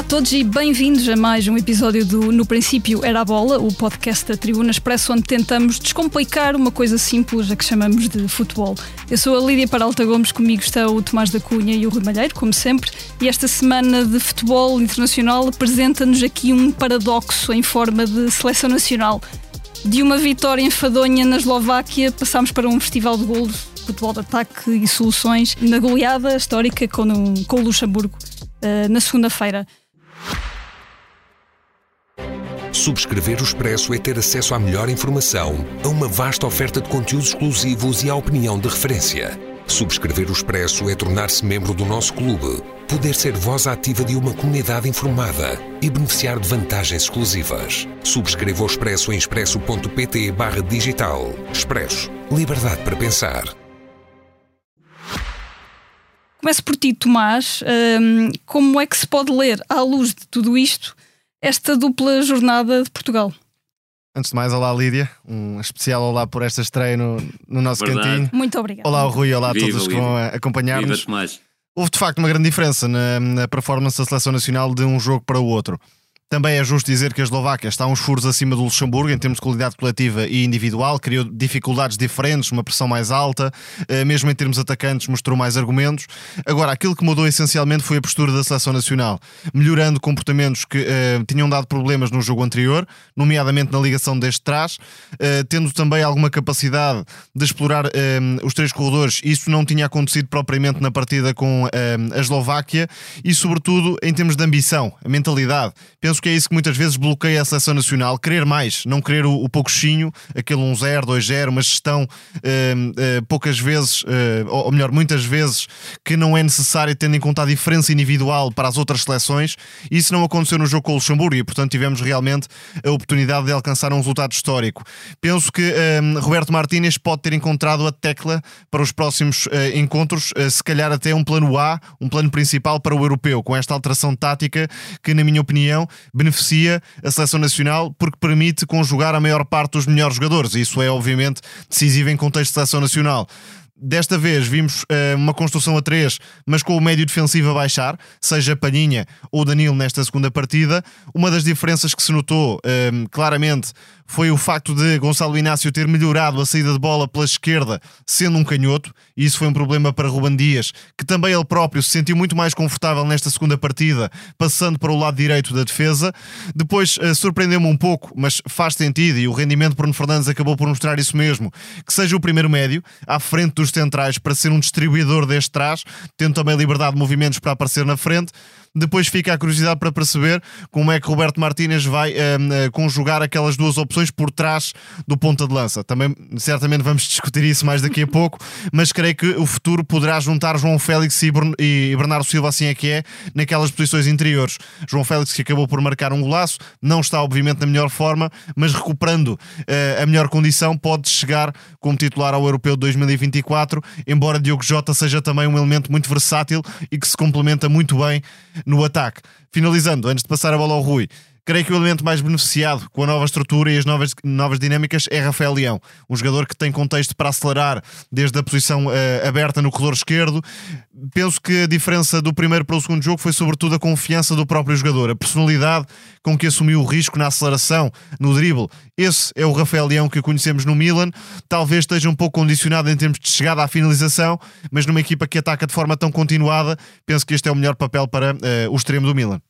Olá a todos e bem-vindos a mais um episódio do No Princípio Era a Bola, o podcast da Tribuna Expresso, onde tentamos descomplicar uma coisa simples a que chamamos de futebol. Eu sou a Lídia Paralta Gomes, comigo está o Tomás da Cunha e o Rui Malheiro, como sempre, e esta semana de futebol internacional apresenta-nos aqui um paradoxo em forma de seleção nacional. De uma vitória enfadonha na Eslováquia, passámos para um festival de golos, futebol de ataque e soluções na goleada histórica com, o Luxemburgo uh, na segunda-feira. Subscrever o Expresso é ter acesso à melhor informação, a uma vasta oferta de conteúdos exclusivos e à opinião de referência. Subscrever o Expresso é tornar-se membro do nosso clube, poder ser voz ativa de uma comunidade informada e beneficiar de vantagens exclusivas. Subscreva o Expresso em expresso.pt barra digital. Expresso. Liberdade para pensar. Começo por ti, Tomás. Um, como é que se pode ler, à luz de tudo isto, esta dupla jornada de Portugal? Antes de mais, olá Lídia, um especial olá por esta estreia no, no nosso Verdade. cantinho. Muito obrigado. Olá ao Rui, olá a Viva, todos que Lídia. vão acompanhar-nos. Viva. Houve de facto uma grande diferença na, na performance da seleção nacional de um jogo para o outro. Também é justo dizer que a Eslováquia está uns furos acima do Luxemburgo em termos de qualidade coletiva e individual, criou dificuldades diferentes, uma pressão mais alta, eh, mesmo em termos atacantes mostrou mais argumentos. Agora, aquilo que mudou essencialmente foi a postura da seleção nacional, melhorando comportamentos que eh, tinham dado problemas no jogo anterior, nomeadamente na ligação deste trás, eh, tendo também alguma capacidade de explorar os três corredores. Isso não tinha acontecido propriamente na partida com a Eslováquia e, sobretudo, em termos de ambição, a mentalidade. Penso que é isso que muitas vezes bloqueia a seleção nacional, querer mais, não querer o, o poucochinho, aquele 1-0, 2-0, uma gestão eh, eh, poucas vezes, eh, ou melhor, muitas vezes, que não é necessária tendo em conta a diferença individual para as outras seleções. Isso não aconteceu no jogo com o Luxemburgo e, portanto, tivemos realmente a oportunidade de alcançar um resultado histórico. Penso que Roberto Martínez pode ter encontrado a tecla para os próximos encontros, se calhar até um plano A, um plano principal para o europeu, com esta alteração tática que, na minha opinião, beneficia a seleção nacional porque permite conjugar a maior parte dos melhores jogadores. Isso é, obviamente, decisivo em contexto de seleção nacional. Desta vez vimos eh, uma construção a três, mas com o médio defensivo a baixar, seja Palhinha ou Danilo nesta segunda partida. Uma das diferenças que se notou eh, claramente foi o facto de Gonçalo Inácio ter melhorado a saída de bola pela esquerda, sendo um canhoto, e isso foi um problema para Ruban Dias, que também ele próprio se sentiu muito mais confortável nesta segunda partida, passando para o lado direito da defesa. Depois eh, surpreendeu-me um pouco, mas faz sentido, e o rendimento de Bruno Fernandes acabou por mostrar isso mesmo, que seja o primeiro médio, à frente dos centrais, para ser um distribuidor deste trás, tendo também liberdade de movimentos para aparecer na frente. Depois fica a curiosidade para perceber como é que Roberto Martínez vai eh, eh, conjugar aquelas duas opções por trás do ponta de lança. Também, certamente, vamos discutir isso mais daqui a pouco, mas creio que o futuro poderá juntar João Félix e, Bern- Bernardo Silva, assim é que é, naquelas posições interiores. João Félix, que acabou por marcar um golaço, não está, obviamente, na melhor forma, mas recuperando eh, a melhor condição, pode chegar como titular ao Europeu de 2024, embora Diogo Jota seja também um elemento muito versátil e que se complementa muito bem no ataque. Finalizando, antes de passar a bola ao Rui, creio que o elemento mais beneficiado com a nova estrutura e as novas, novas dinâmicas é Rafael Leão, um jogador que tem contexto para acelerar desde a posição eh, aberta no corredor esquerdo. Penso que a diferença do primeiro para o segundo jogo foi sobretudo a confiança do próprio jogador, a personalidade com que assumiu o risco na aceleração, no drible. Esse é o Rafael Leão que conhecemos no Milan. Talvez esteja um pouco condicionado em termos de chegada à finalização, mas numa equipa que ataca de forma tão continuada, penso que este é o melhor papel para eh, o extremo do Milan.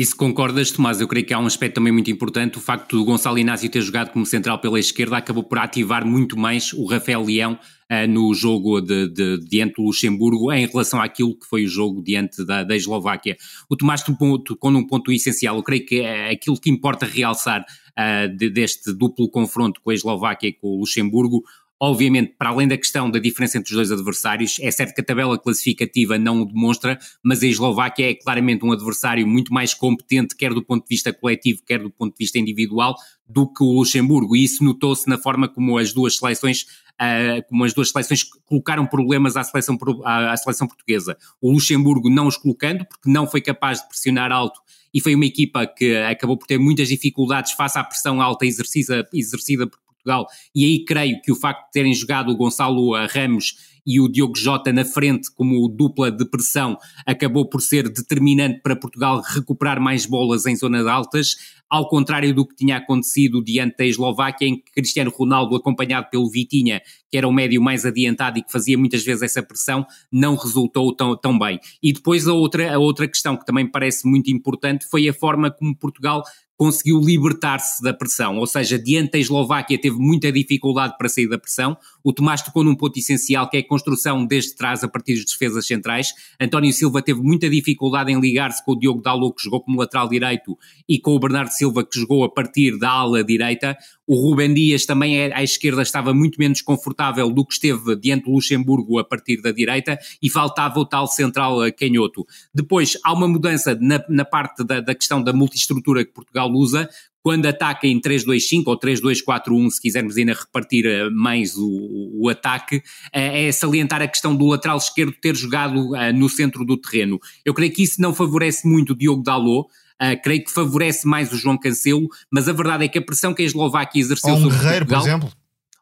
E se concordas, Tomás, eu creio que há um aspecto também muito importante, o facto do Gonçalo Inácio ter jogado como central pela esquerda acabou por ativar muito mais o Rafael Leão ah, no jogo de, de, diante do Luxemburgo em relação àquilo que foi o jogo diante da, da Eslováquia. O Tomás tocou num ponto essencial, eu creio que é aquilo que importa realçar ah, de- deste duplo confronto com a Eslováquia e com o Luxemburgo, Obviamente, para além da questão da diferença entre os dois adversários, é certo que a tabela classificativa não o demonstra, mas a Eslováquia é claramente um adversário muito mais competente, quer do ponto de vista coletivo, quer do ponto de vista individual, do que o Luxemburgo. E isso notou-se na forma como as duas seleções Uh, como as duas seleções colocaram problemas à seleção, à, à seleção portuguesa. O Luxemburgo não os colocando, porque não foi capaz de pressionar alto e foi uma equipa que acabou por ter muitas dificuldades face à pressão alta exercida, exercida por Portugal, e aí creio que o facto de terem jogado o Gonçalo Ramos e o Diogo Jota na frente como dupla de pressão acabou por ser determinante para Portugal recuperar mais bolas em zonas altas, ao contrário do que tinha acontecido diante da Eslováquia, em que Cristiano Ronaldo, acompanhado pelo Vitinha, que era o médio mais adiantado e que fazia muitas vezes essa pressão, não resultou tão, tão bem. E depois a outra, a outra questão que também parece muito importante foi a forma como Portugal conseguiu libertar-se da pressão, ou seja, diante da Eslováquia teve muita dificuldade para sair da pressão. O Tomás tocou num ponto essencial que é a construção desde trás a partir das defesas centrais. António Silva teve muita dificuldade em ligar-se com o Diogo Dalot, que jogou como lateral direito, e com o Bernardo Silva, que jogou a partir da ala direita. O Rubem Dias também é, à esquerda estava muito menos confortável do que esteve diante do Luxemburgo a partir da direita e faltava o tal central eh, canhoto. Depois há uma mudança na, na parte da, da questão da multiestrutura que Portugal usa, quando ataca em 3-2-5 ou 3-2-4-1, se quisermos ainda repartir eh, mais o, o, ataque, eh, é salientar a questão do lateral esquerdo ter jogado no centro do terreno. Eu creio que isso não favorece muito o Diogo Dalot, Uh, creio que favorece mais o João Cancelo, mas a verdade é que a pressão que a Eslováquia exerceu um sobre Guerreiro, Portugal, por exemplo.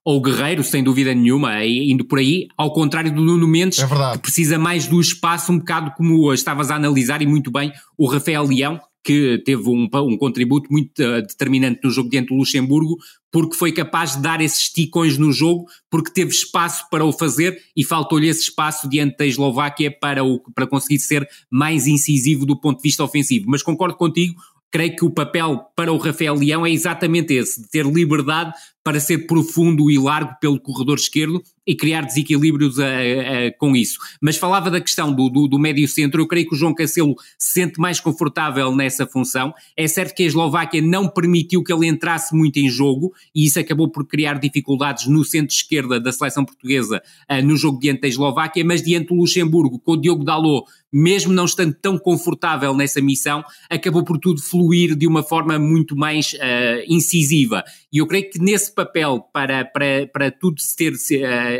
Ou Guerreiro, sem dúvida nenhuma, indo por aí, ao contrário do Nuno Mendes, é que precisa mais do espaço, um bocado como estavas a analisar, e muito bem, o Rafael Leão, que teve um, um contributo muito uh, determinante no jogo diante do Luxemburgo, porque foi capaz de dar esses ticões no jogo, porque teve espaço para o fazer e faltou-lhe esse espaço diante da Eslováquia para, o, para conseguir ser mais incisivo do ponto de vista ofensivo. Mas concordo contigo, creio que o papel para o Rafael Leão é exatamente esse, de ter liberdade para ser profundo e largo pelo corredor esquerdo e criar desequilíbrios a, a, com isso. Mas falava da questão do, do, do médio centro, eu creio que o João Cancelo se sente mais confortável nessa função. É certo que a Eslováquia não permitiu que ele entrasse muito em jogo e isso acabou por criar dificuldades no centro-esquerda da seleção portuguesa uh, no jogo diante da Eslováquia, mas diante do Luxemburgo, com o Diogo Dalot, mesmo não estando tão confortável nessa missão, acabou por tudo fluir de uma forma muito mais incisiva. E eu creio que nesse papel para, para, para tudo ter,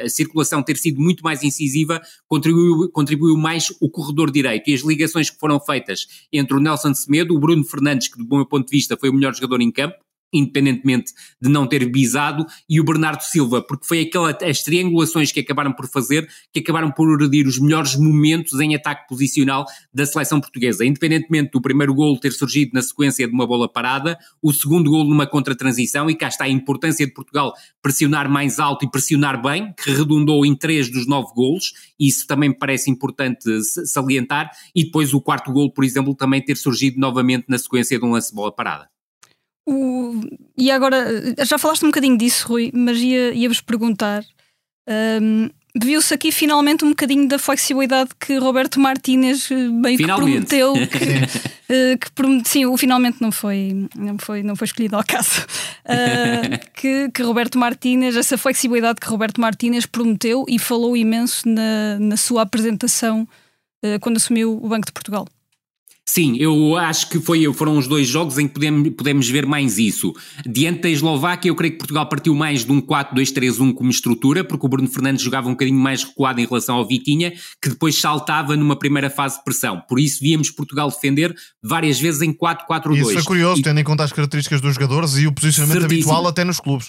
a circulação ter sido muito mais incisiva, contribuiu, contribuiu mais o corredor direito. E as ligações que foram feitas entre o Nelson Semedo, o Bruno Fernandes, que do meu ponto de vista foi o melhor jogador em campo, independentemente de não ter bisado, e o Bernardo Silva, porque foi aquela, as triangulações que acabaram por fazer, que acabaram por urdir os melhores momentos em ataque posicional da seleção portuguesa. Independentemente do primeiro gol ter surgido na sequência de uma bola parada, o segundo gol numa contra-transição, e cá está a importância de Portugal pressionar mais alto e pressionar bem, que redundou em três dos nove golos, isso também me parece importante salientar, e depois o quarto gol, por exemplo, também ter surgido novamente na sequência de um lance de bola parada. O, e agora, já falaste um bocadinho disso, Rui, mas ia, ia-vos perguntar. Um, Viu-se aqui finalmente um bocadinho da flexibilidade que Roberto Martínez eh, meio finalmente. que prometeu. Que, uh, que promet... Sim, o finalmente não foi, não foi, não foi escolhido ao caso. Uh, que, que Roberto Martínez, essa flexibilidade que Roberto Martínez prometeu e falou imenso na, na sua apresentação uh, quando assumiu o Banco de Portugal. Sim, eu acho que foi, foram os dois jogos em que podemos, podemos ver mais isso. Diante da Eslováquia, eu creio que Portugal partiu mais de um 4-2-3-1 como estrutura, porque o Bruno Fernandes jogava um bocadinho mais recuado em relação ao Vitinha, que depois saltava numa primeira fase de pressão. Por isso víamos Portugal defender várias vezes em 4-4-2. Isso é curioso, e... tendo em conta as características dos jogadores e o posicionamento Certíssimo. habitual até nos clubes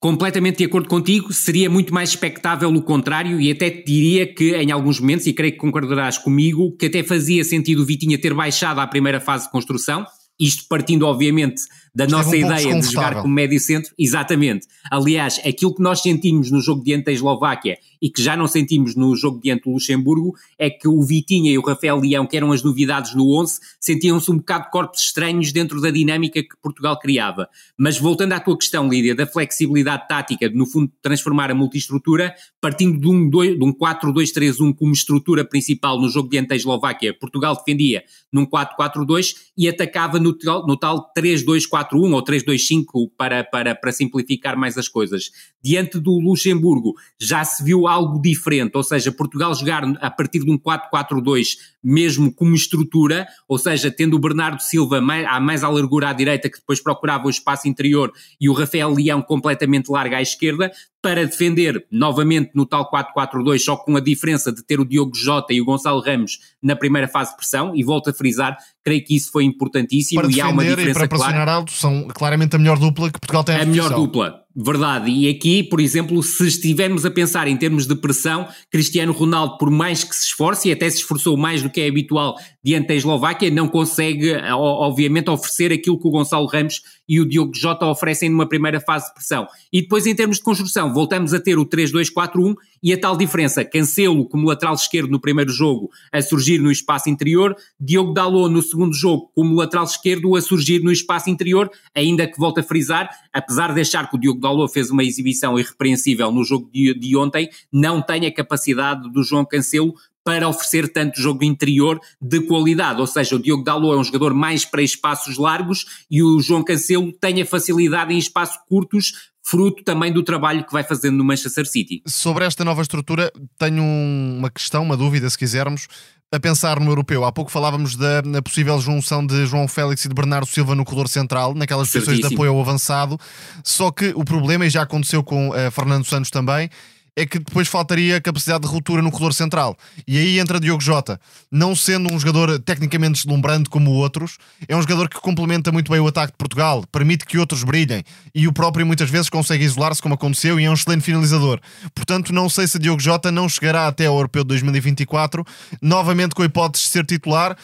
completamente de acordo contigo, seria muito mais expectável o contrário e até te diria que em alguns momentos, e creio que concordarás comigo, que até fazia sentido o Vitinha ter baixado à primeira fase de construção, isto partindo obviamente da Esteve nossa um ideia de jogar como médio centro, exatamente. Aliás, aquilo que nós sentimos no jogo diante da Eslováquia e que já não sentimos no jogo diante do Luxemburgo é que o Vitinha e o Rafael Leão, que eram as novidades no 11, sentiam-se um bocado corpos estranhos dentro da dinâmica que Portugal criava. Mas voltando à tua questão, Lídia, da flexibilidade tática, de no fundo transformar a multiestrutura, partindo de um, de um 4-2-3-1 como estrutura principal no jogo diante da Eslováquia, Portugal defendia num 4-4-2 e atacava no, no tal 3-2-4 3-4-1 ou 3-2-5 para, para, para simplificar mais as coisas. Diante do Luxemburgo já se viu algo diferente, ou seja, Portugal jogar a partir de um 4-4-2 mesmo como estrutura, ou seja, tendo o Bernardo Silva mais, mais à largura à direita que depois procurava o espaço interior e o Rafael Leão completamente largo à esquerda, para defender novamente no tal 4-4-2, só com a diferença de ter o Diogo Jota e o Gonçalo Ramos na primeira fase de pressão, e volto a frisar, creio que isso foi importantíssimo para e há uma diferença e para pressionar clara. alto são claramente a melhor dupla que Portugal tem A melhor dupla, Verdade, e aqui, por exemplo, se estivermos a pensar em termos de pressão, Cristiano Ronaldo, por mais que se esforce, e até se esforçou mais do que é habitual diante da Eslováquia, não consegue, obviamente, oferecer aquilo que o Gonçalo Ramos e o Diogo Jota oferecem numa primeira fase de pressão. E depois, em termos de construção, voltamos a ter o 3-2-4-1 e a tal diferença, Cancelo como lateral esquerdo no primeiro jogo a surgir no espaço interior, Diogo Dalot no segundo jogo como lateral esquerdo a surgir no espaço interior, ainda que volta a frisar, apesar de achar que o Diogo Dalot fez uma exibição irrepreensível no jogo de, de ontem, não tem a capacidade do João Cancelo para oferecer tanto jogo interior de qualidade, ou seja, o Diogo Dalot é um jogador mais para espaços largos e o João Cancelo tem a facilidade em espaços curtos, fruto também do trabalho que vai fazendo no Manchester City. Sobre esta nova estrutura, tenho uma questão, uma dúvida, se quisermos a pensar no europeu. Há pouco falávamos da possível junção de João Félix e de Bernardo Silva no corredor central, naquelas posições de apoio ao avançado. Só que o problema, e já aconteceu com uh, Fernando Santos também, é que depois faltaria capacidade de ruptura no corredor central. E aí entra Diogo Jota. Não sendo um jogador tecnicamente deslumbrante como outros, é um jogador que complementa muito bem o ataque de Portugal, permite que outros brilhem e o próprio muitas vezes consegue isolar-se, como aconteceu, e é um excelente finalizador. Portanto, não sei se Diogo Jota não chegará até ao Europeu de 2024, novamente com a hipótese de ser titular,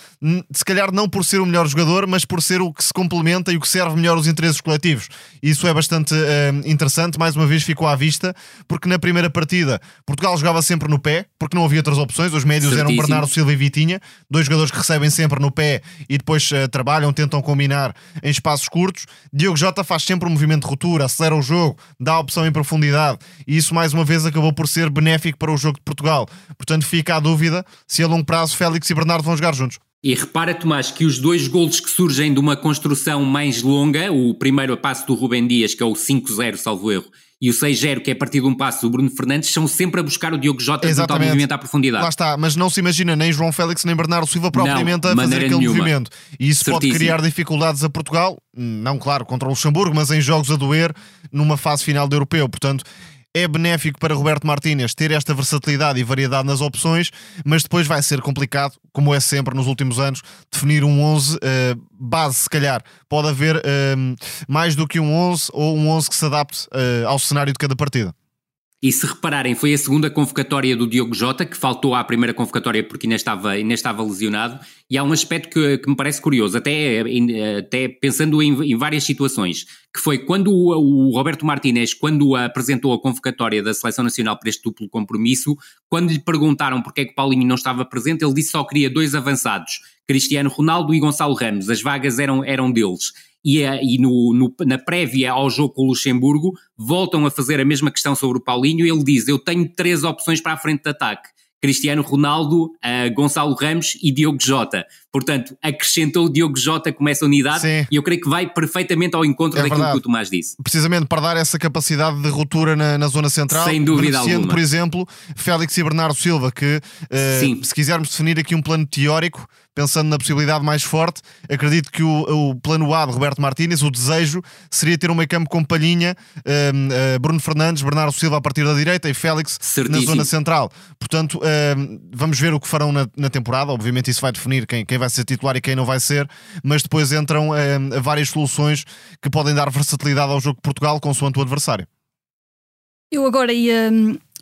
se calhar não por ser o melhor jogador, mas por ser o que se complementa e o que serve melhor os interesses coletivos. Isso é bastante uh, interessante, mais uma vez ficou à vista, porque na primeira partida, Portugal jogava sempre no pé, porque não havia outras opções. Os médios Certíssimo. eram Bernardo Silva e Vitinha, dois jogadores que recebem sempre no pé e depois uh, trabalham, tentam combinar em espaços curtos. Diogo Jota faz sempre um movimento de ruptura, acelera o jogo, dá a opção em profundidade e isso mais uma vez acabou por ser benéfico para o jogo de Portugal. Portanto, fica a dúvida se a longo prazo Félix e Bernardo vão jogar juntos. E repara, Tomás, que os dois golos que surgem de uma construção mais longa, o primeiro a passo do Rubem Dias, que é o 5-0, salvo erro, e o 6-0, que é a partir de um passo do Bruno Fernandes, são sempre a buscar o Diogo Jota junto ao movimento à profundidade. Lá está, mas não se imagina nem João Félix nem Bernardo Silva propriamente não, a fazer aquele nenhuma. movimento. E isso Certíssimo. pode criar dificuldades a Portugal, não claro contra o Luxemburgo, mas em jogos a doer numa fase final do europeu. Portanto, é benéfico para Roberto Martínez ter esta versatilidade e variedade nas opções, mas depois vai ser complicado, como é sempre nos últimos anos, definir um 11 uh, eh, base, se calhar. Pode haver uh, mais do que um 11 ou um 11 que se adapte uh, ao cenário de cada partida. E se repararem, foi a segunda convocatória do Diogo Jota, que faltou à primeira convocatória porque ainda estava, ainda estava lesionado, e há um aspecto que, que me parece curioso, até, até pensando em, em, várias situações, que foi quando o, o Roberto Martínez, quando apresentou a convocatória da Seleção Nacional para este duplo compromisso, quando lhe perguntaram porque é que Paulinho não estava presente, ele disse que só queria dois avançados, Cristiano Ronaldo e Gonçalo Ramos, as vagas eram, eram deles e, e no, no, na prévia ao jogo com o Luxemburgo voltam a fazer a mesma questão sobre o Paulinho ele diz: Eu tenho três opções para a frente de ataque. Cristiano Ronaldo, uh, Gonçalo Ramos e Diogo Jota. Portanto, acrescentou o Diogo Jota como essa unidade Sim. e eu creio que vai perfeitamente ao encontro é daquilo verdade. que o Tomás disse. Precisamente para dar essa capacidade de ruptura na, na zona central. Sem dúvida alguma. por exemplo, Félix e Bernardo Silva, que uh, se quisermos definir aqui um plano teórico, pensando na possibilidade mais forte, acredito que o, o plano A de Roberto Martínez, o desejo, seria ter um meio campo com Palhinha, um, uh, eh, Bruno Fernandes, Bernardo Silva a partir da direita e Félix Certíssimo. na zona central. Portanto, um, vamos ver o que farão na, na, temporada. Obviamente, isso vai definir quem, quem vai ser titular e quem não vai ser, mas depois entram um, várias soluções que podem dar versatilidade ao jogo de Portugal consoante o adversário. Eu agora ia,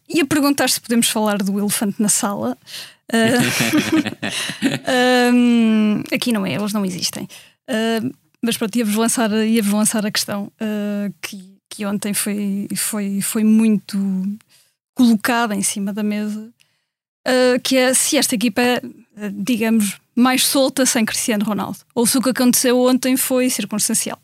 ia perguntar se podemos falar do elefante na sala. Um, aqui não é, eles não existem. Uh, mas pronto, ia-vos lançar, ia lançar a questão uh, que, que ontem foi, foi, foi muito colocada em cima da mesa, uh, que é se esta equipa é, digamos, mais solta sem Cristiano Ronaldo, ou se o que aconteceu ontem foi circunstancial.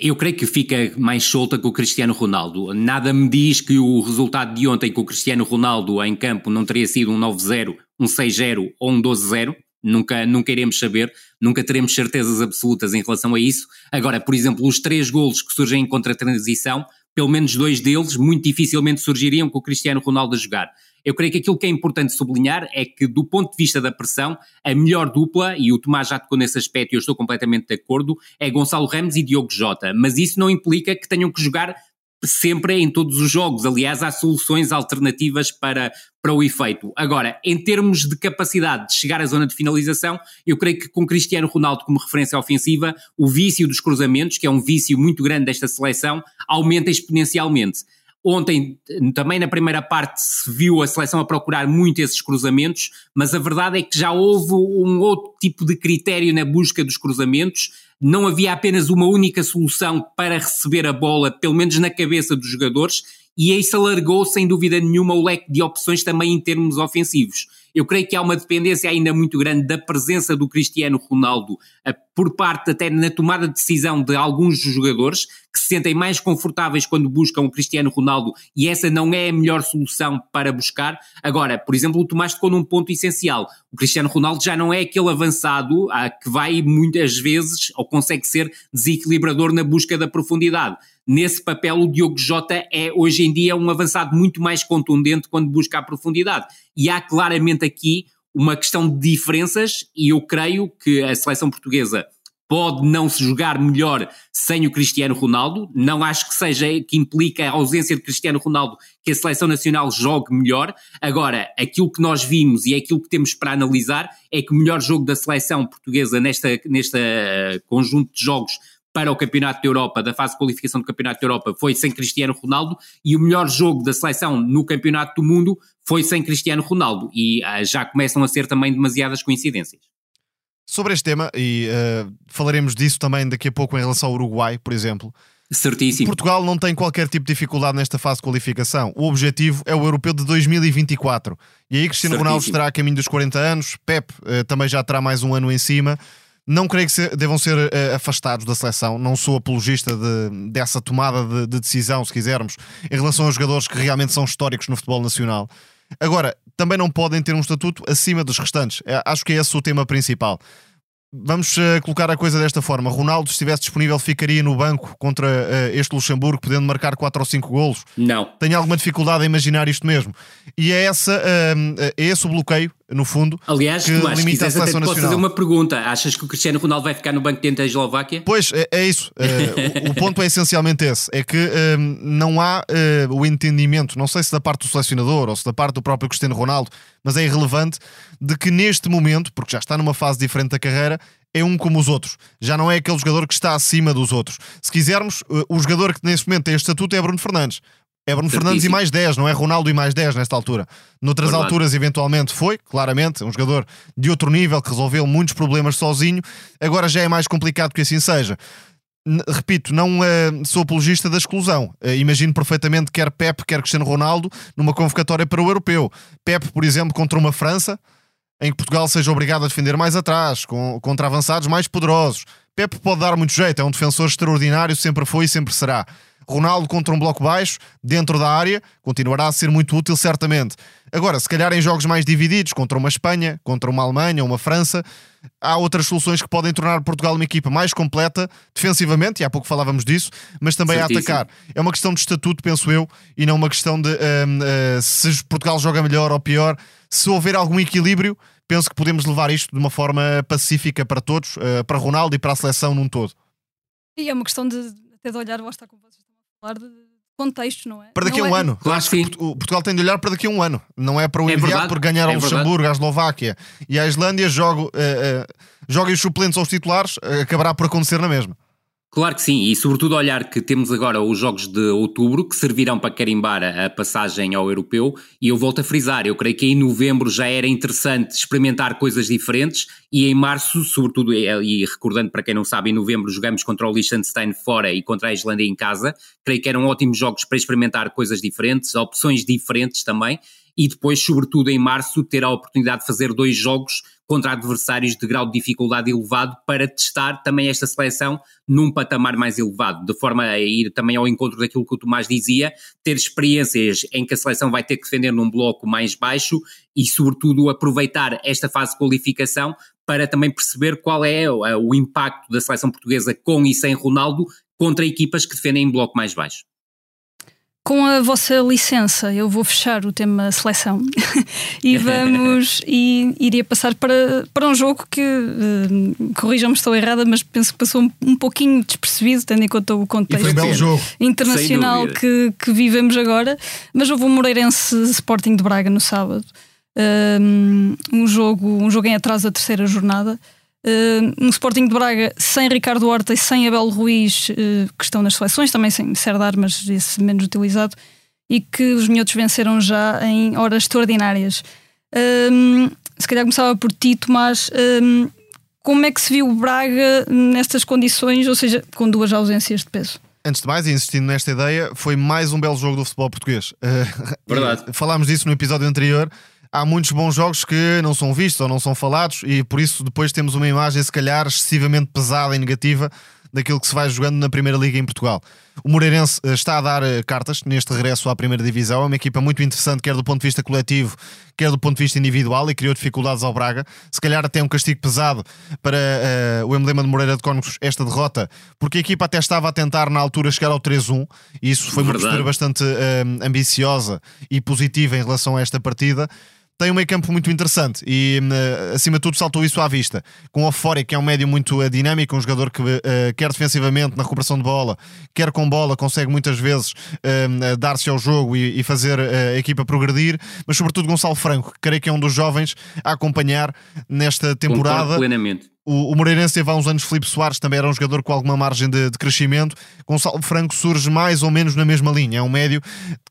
Eu creio que fica mais solta com o Cristiano Ronaldo. Nada me diz que o resultado de ontem com o Cristiano Ronaldo em campo não teria sido um 9-0, um 6-0 ou um 12-0. Nunca, nunca iremos saber, nunca teremos certezas absolutas em relação a isso. Agora, por exemplo, os três golos que surgem em contra-transição, pelo menos dois deles muito dificilmente surgiriam com o Cristiano Ronaldo a jogar. Eu creio que aquilo que é importante sublinhar é que, do ponto de vista da pressão, a melhor dupla, e o Tomás já tocou nesse aspecto e eu estou completamente de acordo, é Gonçalo Ramos e Diogo Jota. Mas isso não implica que tenham que jogar sempre em todos os jogos. Aliás, há soluções alternativas para, para o efeito. Agora, em termos de capacidade de chegar à zona de finalização, eu creio que com Cristiano Ronaldo como referência ofensiva, o vício dos cruzamentos, que é um vício muito grande desta seleção, aumenta exponencialmente. Ontem, também na primeira parte, se viu a seleção a procurar muito esses cruzamentos, mas a verdade é que já houve um outro tipo de critério na busca dos cruzamentos. Não havia apenas uma única solução para receber a bola, pelo menos na cabeça dos jogadores, e isso alargou, sem dúvida nenhuma, o leque de opções também em termos ofensivos. Eu creio que há uma dependência ainda muito grande da presença do Cristiano Ronaldo por parte até na tomada de decisão de alguns jogadores que se sentem mais confortáveis quando buscam o Cristiano Ronaldo e essa não é a melhor solução para buscar. Agora, por exemplo, o Tomás tocou num ponto essencial. O Cristiano Ronaldo já não é aquele avançado ah, que vai muitas vezes ou consegue ser desequilibrador na busca da profundidade. Nesse papel, o Diogo Jota é hoje em dia um avançado muito mais contundente quando busca a profundidade. E há claramente aqui uma questão de diferenças, e eu creio que a seleção portuguesa pode não se jogar melhor sem o Cristiano Ronaldo. Não acho que seja que implica a ausência de Cristiano Ronaldo que a seleção nacional jogue melhor. Agora, aquilo que nós vimos e aquilo que temos para analisar é que o melhor jogo da seleção portuguesa nesta, nesta conjunto de jogos para o Campeonato da Europa, da fase de qualificação do Campeonato da Europa, foi sem Cristiano Ronaldo e o melhor jogo da seleção no Campeonato do Mundo foi sem Cristiano Ronaldo e uh, já começam a ser também demasiadas coincidências. Sobre este tema, e uh, falaremos disso também daqui a pouco em relação ao Uruguai, por exemplo. Certíssimo. Portugal não tem qualquer tipo de dificuldade nesta fase de qualificação. O objetivo é o europeu de 2024. E aí Cristiano Certíssimo. Ronaldo estará a caminho dos 40 anos, Pep uh, também já terá mais um ano em cima. Não creio que se, devam ser uh, afastados da seleção. Não sou apologista de, dessa tomada de, de, decisão, se quisermos, em relação aos jogadores que realmente são históricos no futebol nacional. Agora, também não podem ter um estatuto acima dos restantes. É, acho que é esse o tema principal. Vamos uh, colocar a coisa desta forma: Ronaldo, se estivesse disponível, ficaria no banco contra uh, este Luxemburgo, podendo marcar 4 ou 5 golos? Não. Tenho alguma dificuldade a imaginar isto mesmo. E é, essa, uh, é esse o bloqueio no fundo. Aliás, que Tomás, limita até posso fazer uma pergunta. Achas que o Cristiano Ronaldo vai ficar no banco dentro da Eslováquia? Pois, é, é isso. Uh, o, ponto é essencialmente esse. É que uh, não há uh, o entendimento, não sei se da parte do selecionador ou se da parte do próprio Cristiano Ronaldo, mas é irrelevante, de que neste momento, porque já está numa fase diferente da carreira, é um como os outros. Já não é aquele jogador que está acima dos outros. Se quisermos, o jogador que neste momento tem este estatuto é Bruno Fernandes. É Bruno Fernandes e mais 10, não é Ronaldo e mais 10 nesta altura. Noutras Verdade. alturas, eventualmente, foi, claramente, um jogador de outro nível que resolveu muitos problemas sozinho. Agora já é mais complicado que assim seja. Repito, não uh, sou apologista da exclusão. Uh, imagino perfeitamente quer Pep, quer Cristiano Ronaldo numa convocatória para o europeu. Pep, por exemplo, contra uma França, em que Portugal seja obrigado a defender mais atrás, com, contra avançados mais poderosos. Pep pode dar muito jeito, é um defensor extraordinário, sempre foi e sempre será. Ronaldo contra um bloco baixo, dentro da área, continuará a ser muito útil, certamente. Agora, se calhar em jogos mais divididos, contra uma Espanha, contra uma Alemanha, uma França, há outras soluções que podem tornar Portugal uma equipa mais completa defensivamente, e há pouco falávamos disso, mas também Certíssimo. a atacar. É uma questão de estatuto, penso eu, e não uma questão de um, uh, se Portugal joga melhor ou pior. Se houver algum equilíbrio, penso que podemos levar isto de uma forma pacífica para todos, uh, para Ronaldo e para a seleção num todo. E é uma questão de até de olhar, basta com vocês falar de contextos, não é? Para daqui a um é... ano. Claro que o Portugal tem de olhar para daqui a um ano. Não é para o é imediato, por ganhar é ao Luxemburgo, à Eslováquia e à Islândia, jogo, uh, uh, joguem os suplentes aos titulares, uh, acabará por acontecer na mesma. Claro que sim, e sobretudo olhar que temos agora os jogos de outubro que servirão para carimbar a, passagem ao europeu, e eu volto a frisar, eu creio que em novembro já era interessante experimentar coisas diferentes, e em março, sobretudo, e recordando para quem não sabe, em novembro jogamos contra o Liechtenstein fora e contra a Islândia em casa, creio que eram ótimos jogos para experimentar coisas diferentes, opções diferentes também, e depois, sobretudo em março, ter a oportunidade de fazer dois jogos contra adversários de grau de dificuldade elevado para testar também esta seleção num patamar mais elevado, de forma a ir também ao encontro daquilo que o Tomás dizia, ter experiências em que a seleção vai ter que defender num bloco mais baixo e, sobretudo, aproveitar esta fase de qualificação para também perceber qual é o impacto da seleção portuguesa com e sem Ronaldo contra equipas que defendem em bloco mais baixo. Com a vossa licença, eu vou fechar o tema seleção e vamos e iria passar para, para um jogo que uh, corrijam-me estou errada, mas penso que passou um, um, pouquinho despercebido, tendo em conta o contexto internacional que, que vivemos agora. Mas houve um Moreirense Sporting de Braga no sábado. Um, um jogo, um jogo em atraso da terceira jornada. Uh, um Sporting de Braga sem Ricardo Horta e sem Abel Ruiz, uh, que estão nas seleções, também sem Serdar, mas esse menos utilizado, e que os minhotos venceram já em horas extraordinárias. Uh, se calhar começava por ti, Tomás. como é que se viu o Braga nestas condições, ou seja, com duas ausências de peso? Antes de mais, insistindo nesta ideia, foi mais um belo jogo do futebol português. Verdade. falámos disso no episódio anterior há muitos bons jogos que não são vistos ou não são falados e por isso depois temos uma imagem, se calhar, excessivamente pesada e negativa daquilo que se vai jogando na Primeira Liga em Portugal. O Moreirense eh, está a dar eh, cartas neste regresso à Primeira Divisão. É uma equipa muito interessante, quer do ponto de vista coletivo, quer do ponto de vista individual, e criou dificuldades ao Braga. Se calhar até um castigo pesado para uh, o emblema de Moreira de Cónegos esta derrota, porque a equipa até estava a tentar na altura chegar ao 3-1, e isso foi Verdade. uma postura bastante uh, ambiciosa e positiva em relação a esta partida tem um meio campo muito interessante e, uh, acima de tudo, saltou isso à vista. Com o Ofori, que é um médio muito uh, dinâmico, um jogador que, uh, quer defensivamente, na recuperação de bola, quer com bola, consegue muitas vezes dar-se ao jogo e, e fazer a equipa progredir, mas, sobretudo, Gonçalo Franco, que creio que é um dos jovens a acompanhar nesta temporada. Concordo plenamente o, o Moreirense teve há uns anos Felipe Soares, também era um jogador com alguma margem de, de, crescimento. Gonçalo Franco surge mais ou menos na mesma linha. É um médio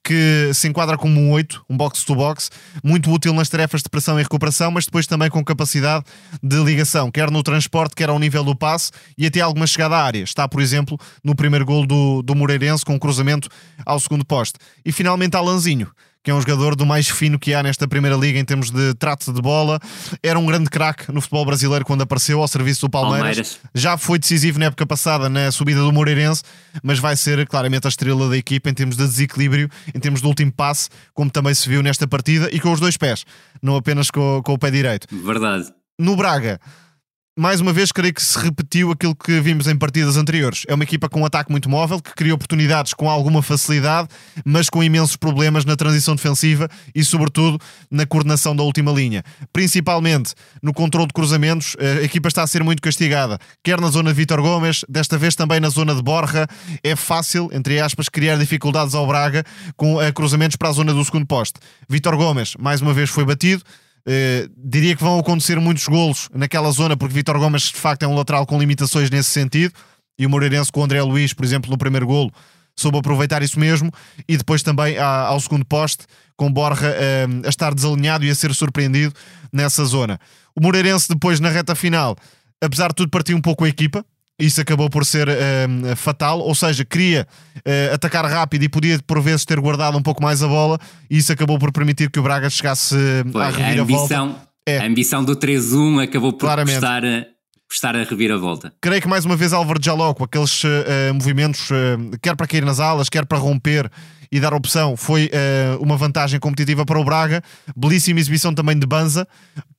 que se enquadra como um 8, um box-to-box, muito útil nas tarefas de pressão e recuperação, mas depois também com capacidade de ligação, quer no transporte, quer ao nível do passe e até alguma chegada à área. Está, por exemplo, no primeiro gol do, do Moreirense com um cruzamento ao segundo poste. E finalmente Alanzinho que é um jogador do mais fino que há nesta Primeira Liga em termos de trato de bola. Era um grande craque no futebol brasileiro quando apareceu ao serviço do Palmeiras. Palmeiras. Já foi decisivo na época passada na subida do Moreirense, mas vai ser claramente a estrela da equipa em termos de desequilíbrio, em termos de último passe, como também se viu nesta partida e com os dois pés, não apenas com, com o pé direito. Verdade. No Braga, mais uma vez, creio que se repetiu aquilo que vimos em partidas anteriores. É uma equipa com um ataque muito móvel, que cria oportunidades com alguma facilidade, mas com imensos problemas na transição defensiva e, sobretudo, na coordenação da última linha. Principalmente no controle de cruzamentos, a equipa está a ser muito castigada, quer na zona de Vitor Gomes, desta vez também na zona de Borja. É fácil, entre aspas, criar dificuldades ao Braga com eh, cruzamentos para a zona do segundo poste. Vitor Gomes, mais uma vez, foi batido Uh, diria que vão acontecer muitos golos naquela zona, porque Vitor Gomes de facto é um lateral com limitações nesse sentido, e o Moreirense com o André Luiz, por exemplo, no primeiro golo, soube aproveitar isso mesmo, e depois também ao segundo poste, com Borja uh, a estar desalinhado e a ser surpreendido nessa zona. O Moreirense depois na reta final, apesar de tudo, partiu um pouco a equipa, isso acabou por ser uh, fatal, ou seja, queria uh, atacar rápido e podia por vezes ter guardado um pouco mais a bola, e isso acabou por permitir que o Braga chegasse Foi, à reviravolta. A ambição, é. a ambição do 3-1 acabou por Claramente. custar, eh, custar a reviravolta. Creio que mais uma vez Álvaro Jaló, com aqueles uh, movimentos, quer para cair nas alas, quer para romper e dar opção, foi uma vantagem competitiva para o Braga. Belíssima exibição também de Banza,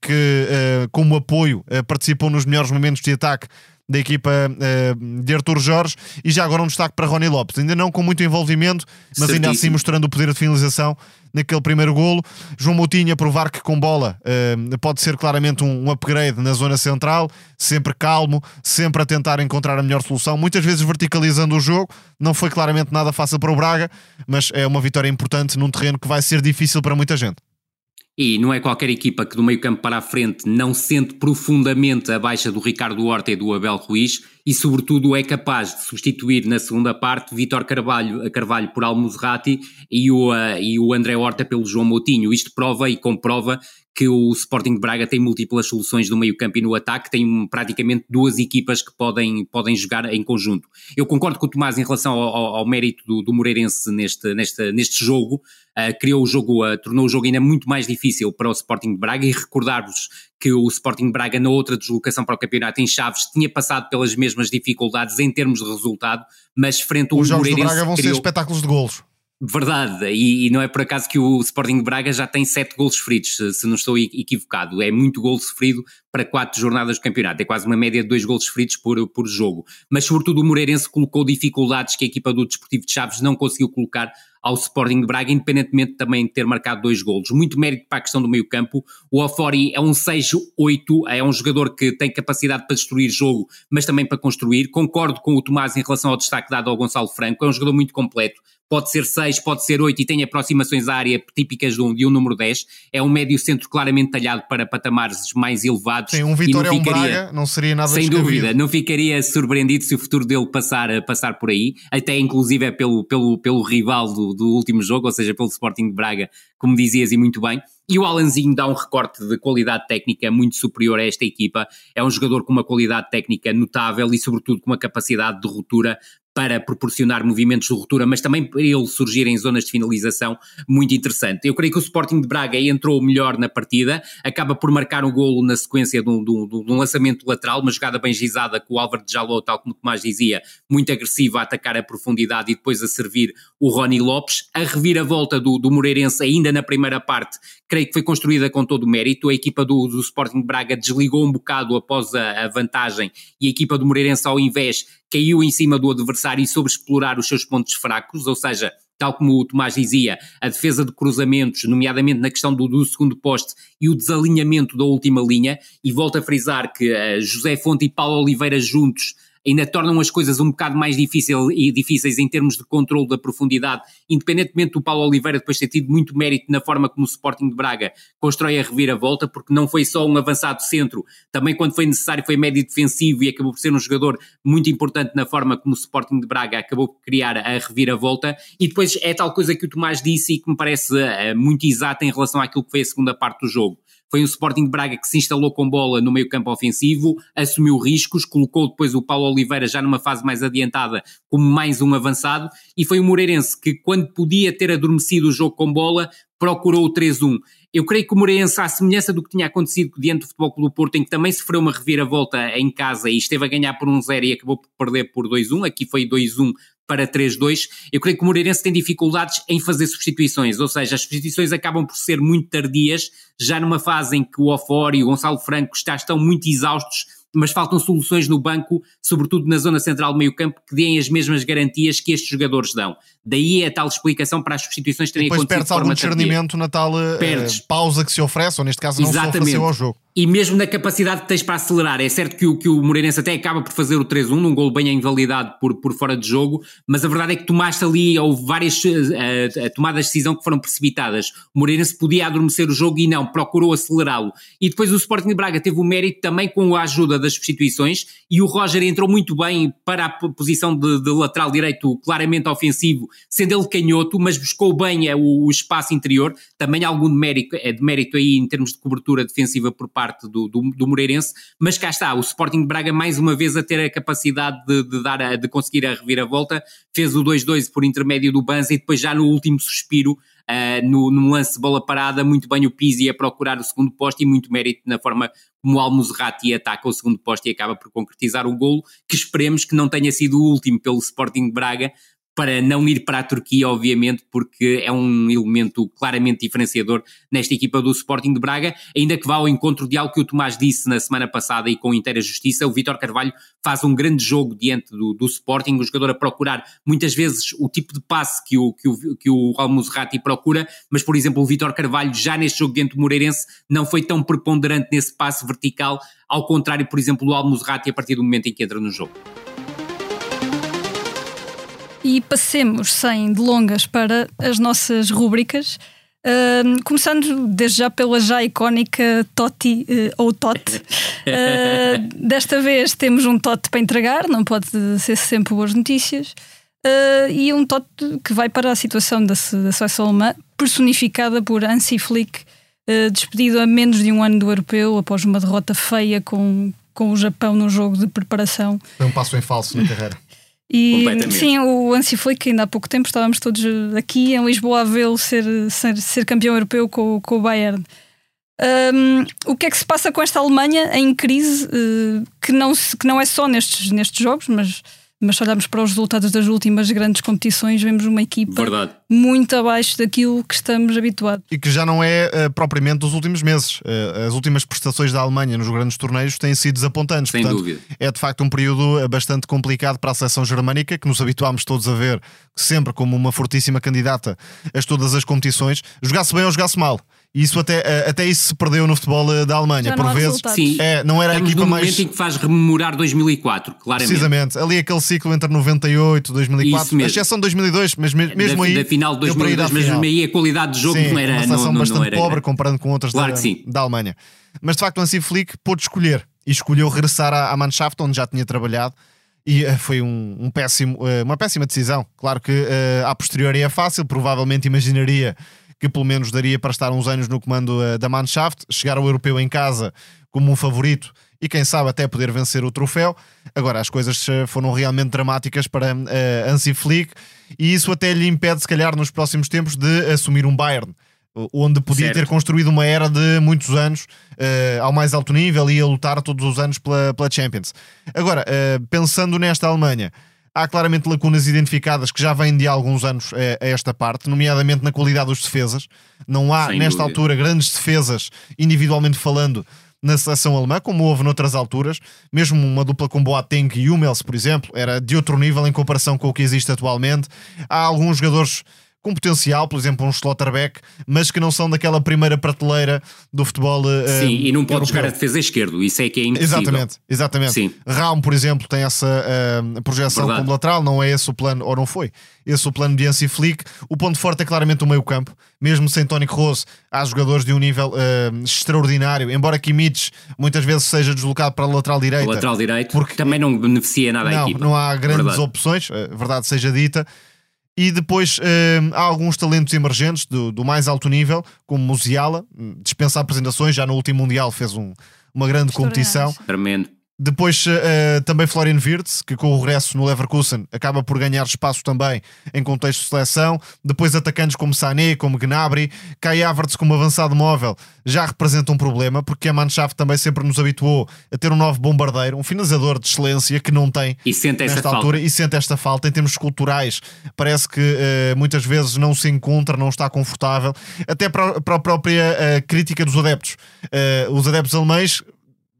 que como apoio participou nos melhores momentos de ataque da equipa uh, de Artur Jorge e já agora um destaque para Rony Lopes, ainda não com muito envolvimento, mas Certíssimo. ainda assim mostrando o poder de finalização naquele primeiro golo. João Moutinho a provar que com bola uh, pode ser claramente um, um, upgrade na zona central, sempre calmo, sempre a tentar encontrar a melhor solução, muitas vezes verticalizando o jogo. Não foi claramente nada fácil para o Braga, mas é uma vitória importante num terreno que vai ser difícil para muita gente. E não é qualquer equipa que do meio campo para a frente não sente profundamente a baixa do Ricardo Horta e do Abel Ruiz e sobretudo é capaz de substituir na segunda parte Vitor Carvalho, Carvalho por Almozerati e o, uh, e o André Horta pelo João Moutinho. Isto prova e comprova que o Sporting de Braga tem múltiplas soluções no meio campo e no ataque, tem praticamente duas equipas que podem, podem jogar em conjunto. Eu concordo com o Tomás em relação ao, ao mérito do, do Moreirense neste, neste, neste jogo, uh, criou o jogo, uh, tornou o jogo ainda muito mais difícil para o Sporting de Braga e recordar-vos que o Sporting de Braga na outra deslocação para o campeonato em Chaves tinha passado pelas mesmas dificuldades em termos de resultado, mas frente ao Os jogos Moreirense... Os Braga vão criou... ser espetáculos de golos. Verdade, e, e, não é por acaso que o Sporting de Braga já tem sete gols sofridos, se, se, não estou equivocado. É muito gol sofrido para quatro jornadas do campeonato, é quase uma média de dois gols sofridos por, por jogo. Mas, sobretudo, o Moreirense colocou dificuldades que a equipa do Desportivo de Chaves não conseguiu colocar ao Sporting de Braga, independentemente também de ter marcado dois golos. Muito mérito para a questão do meio campo. O Ofori é um 6-8, é um jogador que tem capacidade para destruir jogo, mas também para construir. Concordo com o Tomás em relação ao destaque dado ao Gonçalo Franco, é um jogador muito completo pode ser 6, pode ser 8 e tem aproximações à área típicas de um, de um número 10. É um médio centro claramente talhado para patamares mais elevados. Sim, um Vitória ou um Braga não seria nada Sem dúvida, não ficaria surpreendido se o futuro dele passar, passar por aí, até inclusive é pelo, pelo, pelo rival do, do último jogo, ou seja, pelo Sporting de Braga, como dizias e muito bem. E o Alanzinho dá um recorte de qualidade técnica muito superior a esta equipa. É um jogador com uma qualidade técnica notável e, sobretudo, com uma capacidade de ruptura para proporcionar movimentos de ruptura, mas também para ele surgir em zonas de finalização muito interessante. Eu creio que o Sporting de Braga entrou melhor na partida, acaba por marcar um golo na sequência de um, de um, de um lançamento lateral, uma jogada bem gizada com o Álvaro de Jaló, tal como o Tomás dizia, muito agressivo a atacar a profundidade e depois a servir o Rony Lopes. A reviravolta do, do Moreirense ainda na primeira parte, creio que foi construída com todo o mérito. A equipa do, do Sporting de Braga desligou um bocado após a, a vantagem e a equipa do Moreirense ao invés caiu em cima do adversário e soube explorar os seus pontos fracos, ou seja, tal como o Tomás dizia, a defesa de cruzamentos, nomeadamente na questão do, do segundo poste e o desalinhamento da última linha, e volto a frisar que uh, José Fonte e Paulo Oliveira juntos ainda tornam as coisas um bocado mais difícil, e difíceis em termos de controle da profundidade, independentemente do Paulo Oliveira depois ter tido muito mérito na forma como o Sporting de Braga constrói a reviravolta, porque não foi só um avançado centro, também quando foi necessário foi médio defensivo e acabou por ser um jogador muito importante na forma como o Sporting de Braga acabou por criar a reviravolta, e depois é tal coisa que o Tomás disse e que me parece uh, muito exata em relação àquilo que foi a segunda parte do jogo. Foi um Sporting Braga que se instalou com bola no meio campo ofensivo, assumiu riscos, colocou depois o Paulo Oliveira já numa fase mais adiantada como mais um avançado e foi o Moreirense que quando podia ter adormecido o jogo com bola procurou o 3-1. Eu creio que o Moreirense, à semelhança do que tinha acontecido diante do Futebol Clube do Porto, em que também sofreu uma reviravolta em casa e esteve a ganhar por 1-0 e acabou por perder por 2-1, aqui foi 2-1 para 3-2, eu creio que o Moreirense tem dificuldades em fazer substituições, ou seja, as substituições acabam por ser muito tardias, já numa fase em que o Ofori e o Gonçalo Franco já estão muito exaustos mas faltam soluções no banco, sobretudo na zona central do meio campo, que deem as mesmas garantias que estes jogadores dão. Daí é a tal explicação para as substituições terem acontecido perdes algum discernimento na tal uh, pausa que se oferece, ou neste caso não Exatamente. se ofereceu ao jogo. E mesmo na capacidade que tens para acelerar, é certo que o, que o Moreirense até acaba por fazer o 3-1, num gol bem invalidado por, por fora de jogo, mas a verdade é que tomaste ali, houve várias uh, tomadas de decisão que foram precipitadas. O Moreirense podia adormecer o jogo e não, procurou acelerá-lo. E depois o Sporting de Braga teve o mérito também com a ajuda das substituições e o Roger entrou muito bem para a posição de, de lateral direito claramente ofensivo, sendo ele canhoto, mas buscou bem é, o, o, espaço interior, também algum de mérito, de mérito aí em termos de cobertura defensiva por parte do, do, do Moreirense, mas cá está, o Sporting Braga mais uma vez a ter a capacidade de, de dar a, de conseguir a reviravolta, fez o 2-2 por intermédio do Banza e depois já no último suspiro Uh, no, no, lance bola parada, muito bem o Pizzi a procurar o segundo posto e muito mérito na forma como o Almozerati ataca o segundo posto e acaba por concretizar o golo, que esperemos que não tenha sido o último pelo Sporting Braga, para não ir para a Turquia, obviamente, porque é um elemento claramente diferenciador nesta equipa do Sporting de Braga, ainda que vá ao encontro de algo que o Tomás disse na semana passada e com inteira justiça, o Vítor Carvalho faz um grande jogo diante do, do Sporting, o jogador a procurar muitas vezes o tipo de passe que o, que o, que o Almuzerati procura, mas por exemplo o Vítor Carvalho já neste jogo diante do Moreirense não foi tão preponderante nesse passe vertical, ao contrário, por exemplo, do Almuzerati a partir do momento em que entra no jogo. E passemos sem delongas para as nossas rúbricas. Uh, começando desde já pela já icónica Totti uh, ou Tote. Uh, desta vez temos um Tote para entregar, não pode ser sempre boas notícias. Uh, e um Tote que vai para a situação da, da seleção alemã, personificada por Hansi Flick, despedido a menos de um ano do europeu após uma derrota feia com, com o Japão no jogo de preparação. Foi um passo em falso na carreira. E sim, o Ansi que ainda há pouco tempo estávamos todos aqui em Lisboa a vê-lo ser, ser, ser, campeão europeu com, com o Bayern. Um, o que é que se passa com esta Alemanha em crise, uh, que, não, que não é só nestes, nestes jogos, mas, mas se olharmos para os resultados das últimas grandes competições, vemos uma equipa Verdade. muito abaixo daquilo que estamos habituados. E que já não é uh, propriamente dos últimos meses. Uh, as últimas prestações da Alemanha nos grandes torneios têm sido desapontantes. Sem Portanto, dúvida. É de facto um período bastante complicado para a seleção germânica, que nos habituámos todos a ver sempre como uma fortíssima candidata a todas as competições, jogasse bem ou jogasse mal. E isso até, eh, até isso se perdeu no futebol eh, da Alemanha. Já Por vezes, Sim, é, não era a Estamos equipa num mais. momento em que faz rememorar 2004, claramente. Precisamente, ali aquele ciclo entre 98 e 2004, Isso mesmo. a exceção de 2002, mas me- mesmo da, aí. da final de deu para ir à 2002, mas final. aí a qualidade de jogo Sim, não era. uma não, seleção não, bastante não era pobre grande. comparando com outras Claro da, que sim. da Alemanha. Mas de facto o Hansi Flick pôde escolher e escolheu regressar à, à Mannschaft, onde já tinha trabalhado. E eh, foi um, um péssimo, uma péssima decisão. Claro que eh, a posteriori é fácil, provavelmente imaginaria que pelo menos daria para estar uns anos no comando eh, da Mannschaft, chegar ao europeu em casa como um favorito e quem sabe até poder vencer o troféu. Agora, as coisas eh, foram realmente dramáticas para eh, Hansi Flick e isso até lhe impede, se calhar, nos próximos tempos, de assumir um Bayern onde podia Certo. ter construído uma era de muitos anos eh, ao mais alto nível e a lutar todos os anos pela, pela Champions. Agora, eh, pensando nesta Alemanha, há claramente lacunas identificadas que já vêm de alguns anos eh, a esta parte, nomeadamente na qualidade dos defesas. Não há, Sem nesta dúvida. altura, grandes defesas, individualmente falando, na seleção alemã, como houve noutras alturas. Mesmo uma dupla com Boateng e Hummels, por exemplo, era de outro nível em comparação com o que existe atualmente. Há alguns jogadores com potencial, por exemplo, um Schlotterbeck, mas que não são daquela primeira prateleira do futebol eh, Sim, e não pode europeu. jogar a defesa esquerdo, isso é que é impossível. Exatamente, exatamente. Sim. Raum, por exemplo, tem essa eh, projeção Verdade. como lateral, não é esse o plano, ou não foi, esse o plano de Hansi Flick. O ponto forte é claramente o meio-campo, mesmo sem Toni Kroos, há jogadores de um nível eh, extraordinário, embora Kimmich muitas vezes seja deslocado para a lateral O direita. lateral direito, Porque- também não beneficia nada a Não, equipa. não há grandes Verdade. opções, verdade seja dita. E depois eh, há alguns talentos emergentes do, do mais alto nível, como Musiala, dispensa apresentações, já no último Mundial fez um- uma grande competição. Tremendo. Depois eh, também Florian Wirtz, que com o regresso no Leverkusen acaba por ganhar espaço também em contexto de seleção. Depois atacantes como Sané, como Gnabry, Kai Havertz como avançado móvel já representa um problema, porque a Mannschaft também sempre nos habituou a ter um novo bombardeiro, um finalizador de excelência que não tem E sente nesta falta. altura e sente esta falta em termos culturais. Parece que eh, muitas vezes não se encontra, não está confortável, até para, para a própria eh, crítica dos adeptos. Os adeptos alemães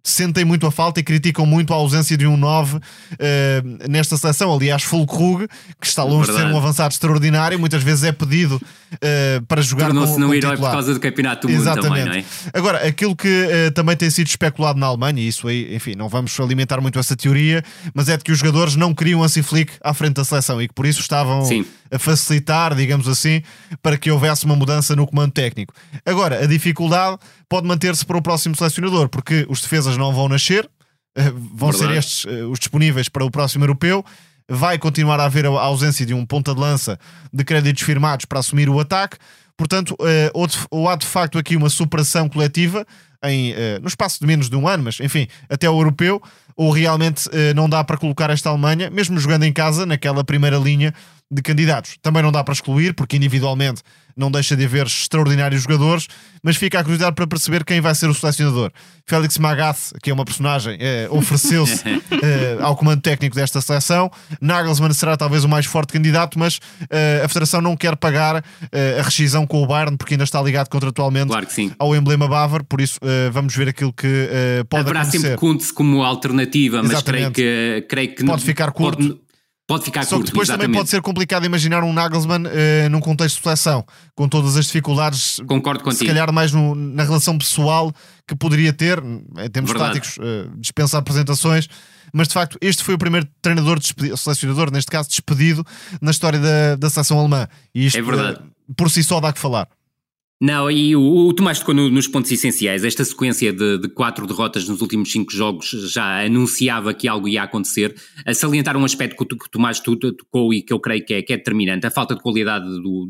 sentem muito a falta e criticam muito a ausência de um 9 eh, nesta seleção. Aliás, Fulkrug, que está longe de ser um avançado extraordinário, muitas vezes é pedido eh, para jogar com, Tornou-se com não herói por causa do campeonato do mundo também, não é? Agora, aquilo que eh, também tem sido especulado na Alemanha, e isso aí, enfim, não vamos alimentar muito essa teoria, mas é de que os jogadores não queriam Hansi Flick à frente da seleção e que por isso estavam Sim. A facilitar, digamos assim, para que houvesse uma mudança no comando técnico. Agora, a dificuldade pode manter-se para o próximo selecionador, porque os defesas não vão nascer, eh, vão ser Verdade. estes eh, os disponíveis para o próximo europeu. Vai continuar a haver a ausência de um ponta de lança de créditos firmados para assumir o ataque. Portanto, eh, ou, há de facto aqui uma superação coletiva em, no espaço de menos de um ano, mas enfim, até o europeu, ou realmente eh, não dá para colocar esta Alemanha, mesmo jogando em casa, naquela primeira linha de candidatos. Também não dá para excluir, porque individualmente não deixa de haver extraordinários jogadores, mas fica a curiosidade para perceber quem vai ser o selecionador. Félix Magath, que é uma personagem, eh, ofereceu-se eh, ao comando técnico desta seleção. Nagelsmann será talvez o mais forte candidato, mas eh, a Federação não quer pagar eh, a rescisão com o Bayern, porque ainda está ligado contratualmente Claro ao emblema bávaro, por isso eh, vamos ver aquilo que eh, pode Haverá acontecer. sempre Kuntz como alternativa, mas creio que, creio que Pode ficar curto. Pode, pode ficar Só que curto, depois também exatamente. pode ser complicado imaginar um Nagelsmann eh, num contexto de seleção, com todas as dificuldades, Concordo se contigo. calhar mais no- na relação pessoal que poderia ter, em termos Verdade. táticos, eh, dispensa apresentações. Mas de facto, este foi o primeiro treinador, despedido, selecionador, neste caso, despedido na história da, da seleção alemã. E isto, É verdade. eh, por si só, dá que falar. Não, e o, o Tomás tocou no- nos pontos essenciais. Esta sequência de, de quatro derrotas nos últimos cinco jogos já anunciava que algo ia acontecer. A salientar um aspecto que, que o Tomás tocou e que eu creio que é, que é determinante, a falta de qualidade do,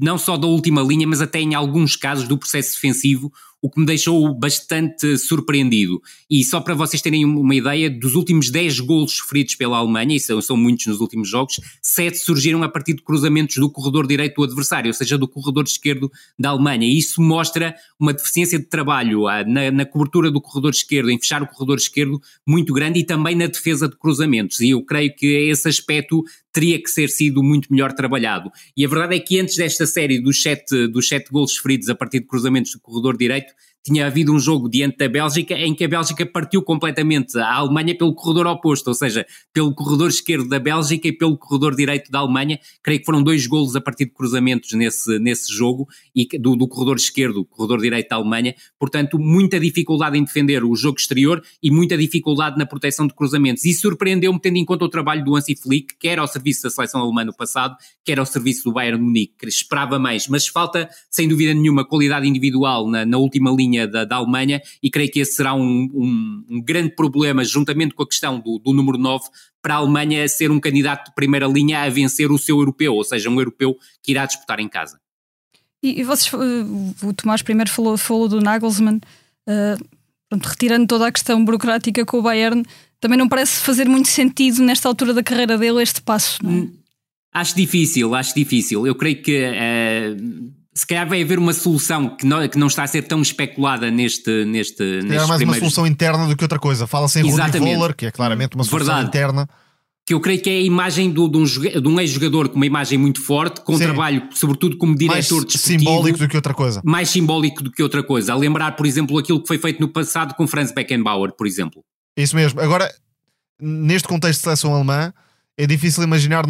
não só da última linha, mas até em alguns casos do processo defensivo, o que me deixou bastante surpreendido. E só para vocês terem uma ideia, dos últimos 10 golos sofridos pela Alemanha, e são, são muitos nos últimos jogos, 7 surgiram a partir de cruzamentos do corredor direito do adversário, ou seja, do corredor esquerdo da Alemanha. E isso mostra uma deficiência de trabalho ah, na, na cobertura do corredor esquerdo, em fechar o corredor esquerdo muito grande e também na defesa de cruzamentos. E eu creio que esse aspecto teria que ser sido muito melhor trabalhado. E a verdade é que antes desta série dos sete, dos sete gols sofridos a partir de cruzamentos do corredor direito, tinha havido um jogo diante da Bélgica em que a Bélgica partiu completamente a Alemanha pelo corredor oposto, ou seja, pelo corredor esquerdo da Bélgica e pelo corredor direito da Alemanha. Creio que foram dois golos a partir de cruzamentos nesse, nesse jogo e do, do corredor esquerdo, corredor direito da Alemanha. Portanto, muita dificuldade em defender o jogo exterior e muita dificuldade na proteção de cruzamentos. E surpreendeu-me tendo em conta o trabalho do Hansi Flick, quer ao serviço da seleção alemã no passado, quer ao serviço do Bayern Munique, que esperava mais, mas falta, sem dúvida nenhuma, qualidade individual na, na última linha linha da, da Alemanha e creio que esse será um, um, um grande problema, juntamente com a questão do, do, número 9, para a Alemanha ser um candidato de primeira linha a vencer o seu europeu, ou seja, um europeu que irá disputar em casa. E, e vocês, eh, o Tomás primeiro falou, falou do Nagelsmann, uh, pronto, retirando toda a questão burocrática com o Bayern, também não parece fazer muito sentido nesta altura da carreira dele este passo, não é? Hum, acho difícil, acho difícil. Eu creio que uh, se calhar vai haver uma solução que não, que não está a ser tão especulada neste. neste é mais primeiros... uma solução interna do que outra coisa. Fala-se em Rudy Voller, que é claramente uma solução Verdade. interna. Que eu creio que é a imagem do, de um, um ex-jogador com uma imagem muito forte, com um trabalho, sobretudo como diretor mais simbólico do que outra coisa. Mais simbólico do que outra coisa. A lembrar, por exemplo, aquilo que foi feito no passado com Franz Beckenbauer, por exemplo. Isso mesmo. Agora, neste contexto de seleção alemã, é difícil imaginar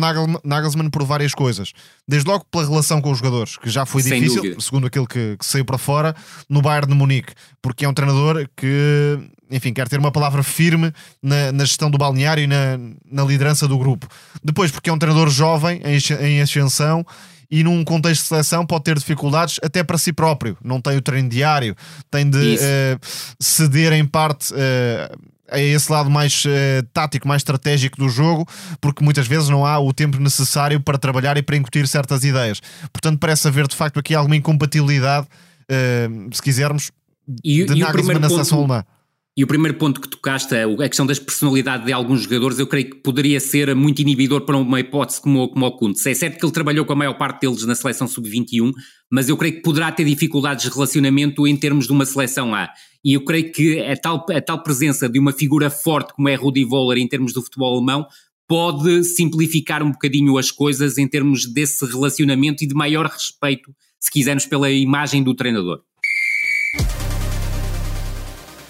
Nagelsmann por várias coisas. Desde logo pela relação com os jogadores, que já foi Sem difícil, dúvida. segundo aquilo que, que, saiu para fora, no Bayern de Munique, porque é um treinador que, enfim, quer ter uma palavra firme na, na gestão do balneário e na, na, liderança do grupo. Depois, porque é um treinador jovem, em, em ascensão, e num contexto de seleção pode ter dificuldades até para si próprio. Não tem o treino diário, tem de uh, ceder em parte uh, a esse lado mais uh, tático, mais estratégico do jogo, porque muitas vezes não há o tempo necessário para trabalhar e para incutir certas ideias. Portanto, parece haver de facto aqui alguma incompatibilidade, uh, se quisermos, e, de e Nagelsmann na seleção alemã. E o primeiro ponto que tocaste, a questão da personalidade de alguns jogadores, eu creio que poderia ser muito inibidor para uma hipótese como, como o Kuntz. É certo que ele trabalhou com a maior parte deles na seleção sub-21, mas eu creio que poderá ter dificuldades de relacionamento em termos de uma seleção A. E eu creio que a tal, a tal presença de uma figura forte como é Rudi Voller em termos do futebol alemão pode simplificar um bocadinho as coisas em termos desse relacionamento e de maior respeito, se quisermos, pela imagem do treinador.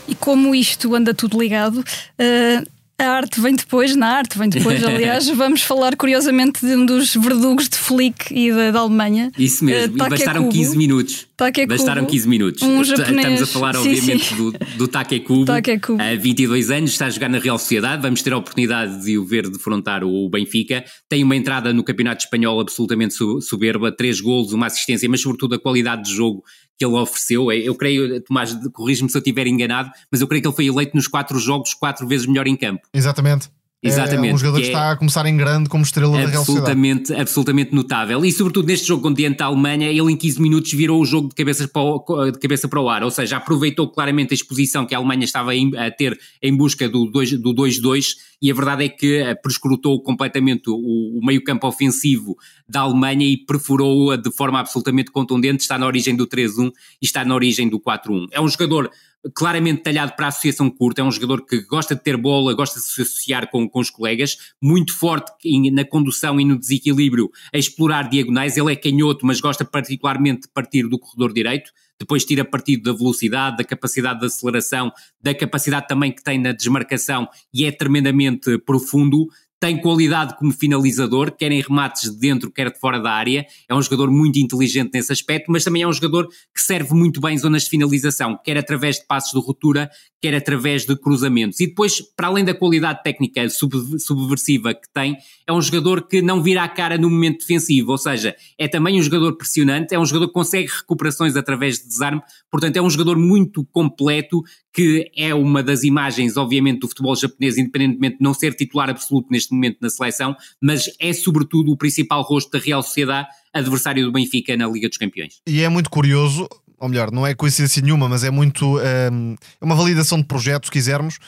E como isto anda tudo ligado, uh, a arte vem depois, na arte vem depois, aliás, vamos falar curiosamente de um dos verdugos de Flick e da, da Alemanha. Isso mesmo, uh, e bastaram 15 minutos. Bastaram 15 minutos. Um japonês. Estamos a falar, sim, obviamente, sim. do, do Takekubo. Takekubo. Há 22 anos, está a jogar na Real Sociedade. Vamos ter a oportunidade de o ver defrontar o Benfica. Tem uma entrada no Campeonato Espanhol absolutamente soberba, três golos, uma assistência, mas sobretudo a qualidade de jogo que ele ofereceu. Eu creio, Tomás, corrijo-me se eu estiver enganado, mas eu creio que ele foi eleito nos quatro jogos quatro vezes melhor em campo. Exatamente. Exatamente. É um jogador que, que está a começar em grande como estrela da Real Sociedade. Absolutamente notável. E sobretudo neste jogo diante a Alemanha, ele em 15 minutos virou o jogo de cabeça, para o, de cabeça para o ar, ou seja, aproveitou claramente a exposição que a Alemanha estava a ter em busca do 2-2 e a verdade é que eh, prescrutou completamente o, o meio campo ofensivo da Alemanha e perfurou-a de forma absolutamente contundente, está na origem do 3-1 e está na origem do 4-1. É um jogador claramente talhado para a associação curta, é um jogador que gosta de ter bola, gosta de se associar com, com os colegas, muito forte na condução e no desequilíbrio a explorar diagonais, ele é canhoto, mas gosta particularmente de partir do corredor direito, depois tira partido da velocidade, da capacidade de aceleração, da capacidade também que tem na desmarcação e é tremendamente profundo, tem qualidade como finalizador, quer em remates de dentro, quer de fora da área. É um jogador muito inteligente nesse aspecto, mas também é um jogador que serve muito bem em zonas de finalização, quer através de passos de ruptura, quer através de cruzamentos. E depois, para além da qualidade técnica subversiva que tem, é um jogador que não vira a cara no momento defensivo, ou seja, é também um jogador pressionante, é um jogador que consegue recuperações através de desarme, portanto é um jogador muito completo, que é uma das imagens, obviamente, do futebol japonês, independentemente de não ser titular absoluto neste momento na seleção, mas é sobretudo o principal rosto da Real Sociedade, adversário do Benfica na Liga dos Campeões. E é muito curioso, ou melhor, não é coincidência nenhuma, mas é muito. Hum, é uma validação de projeto, se quisermos.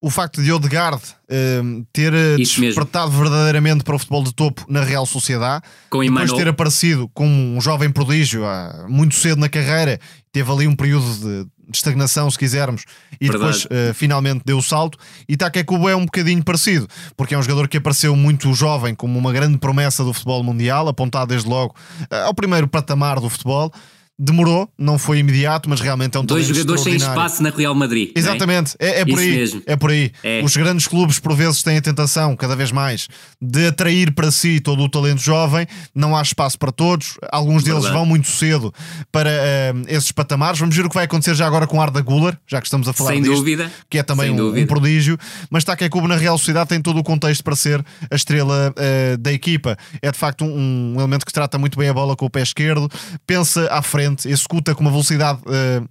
O facto de Odegaard hum, ter eh, Isso despertado mesmo. verdadeiramente para o futebol de topo na Real Sociedade, com depois de ter aparecido como um jovem prodígio muito cedo na carreira, teve ali um período de estagnação, se quisermos, e Verdade. depois uh, finalmente deu o salto. E Takekubo é um bocadinho parecido, porque é um jogador que apareceu muito jovem, como uma grande promessa do futebol mundial, apontado desde logo uh, ao primeiro patamar do futebol demorou, não foi imediato, mas realmente é um Dois jogadores sem espaço na Real Madrid. É? Exatamente, é, é, por aí. Mesmo. É por aí. É. Os grandes clubes, por vezes, têm a tentação, cada vez mais, de atrair para si todo o talento jovem. Não há espaço para todos. Alguns deles Verdade. vão muito cedo para uh, esses patamares. Vamos ver o que vai acontecer já agora com Arda Guller, já que estamos a falar sem disto, dúvida. que é também um, um, prodígio. Mas está que é Cubo na Real Sociedade tem todo o contexto para ser a estrela uh, da equipa. É de facto um, um elemento que trata muito bem a bola com o pé esquerdo, pensa à frente, executa com uma velocidade uh,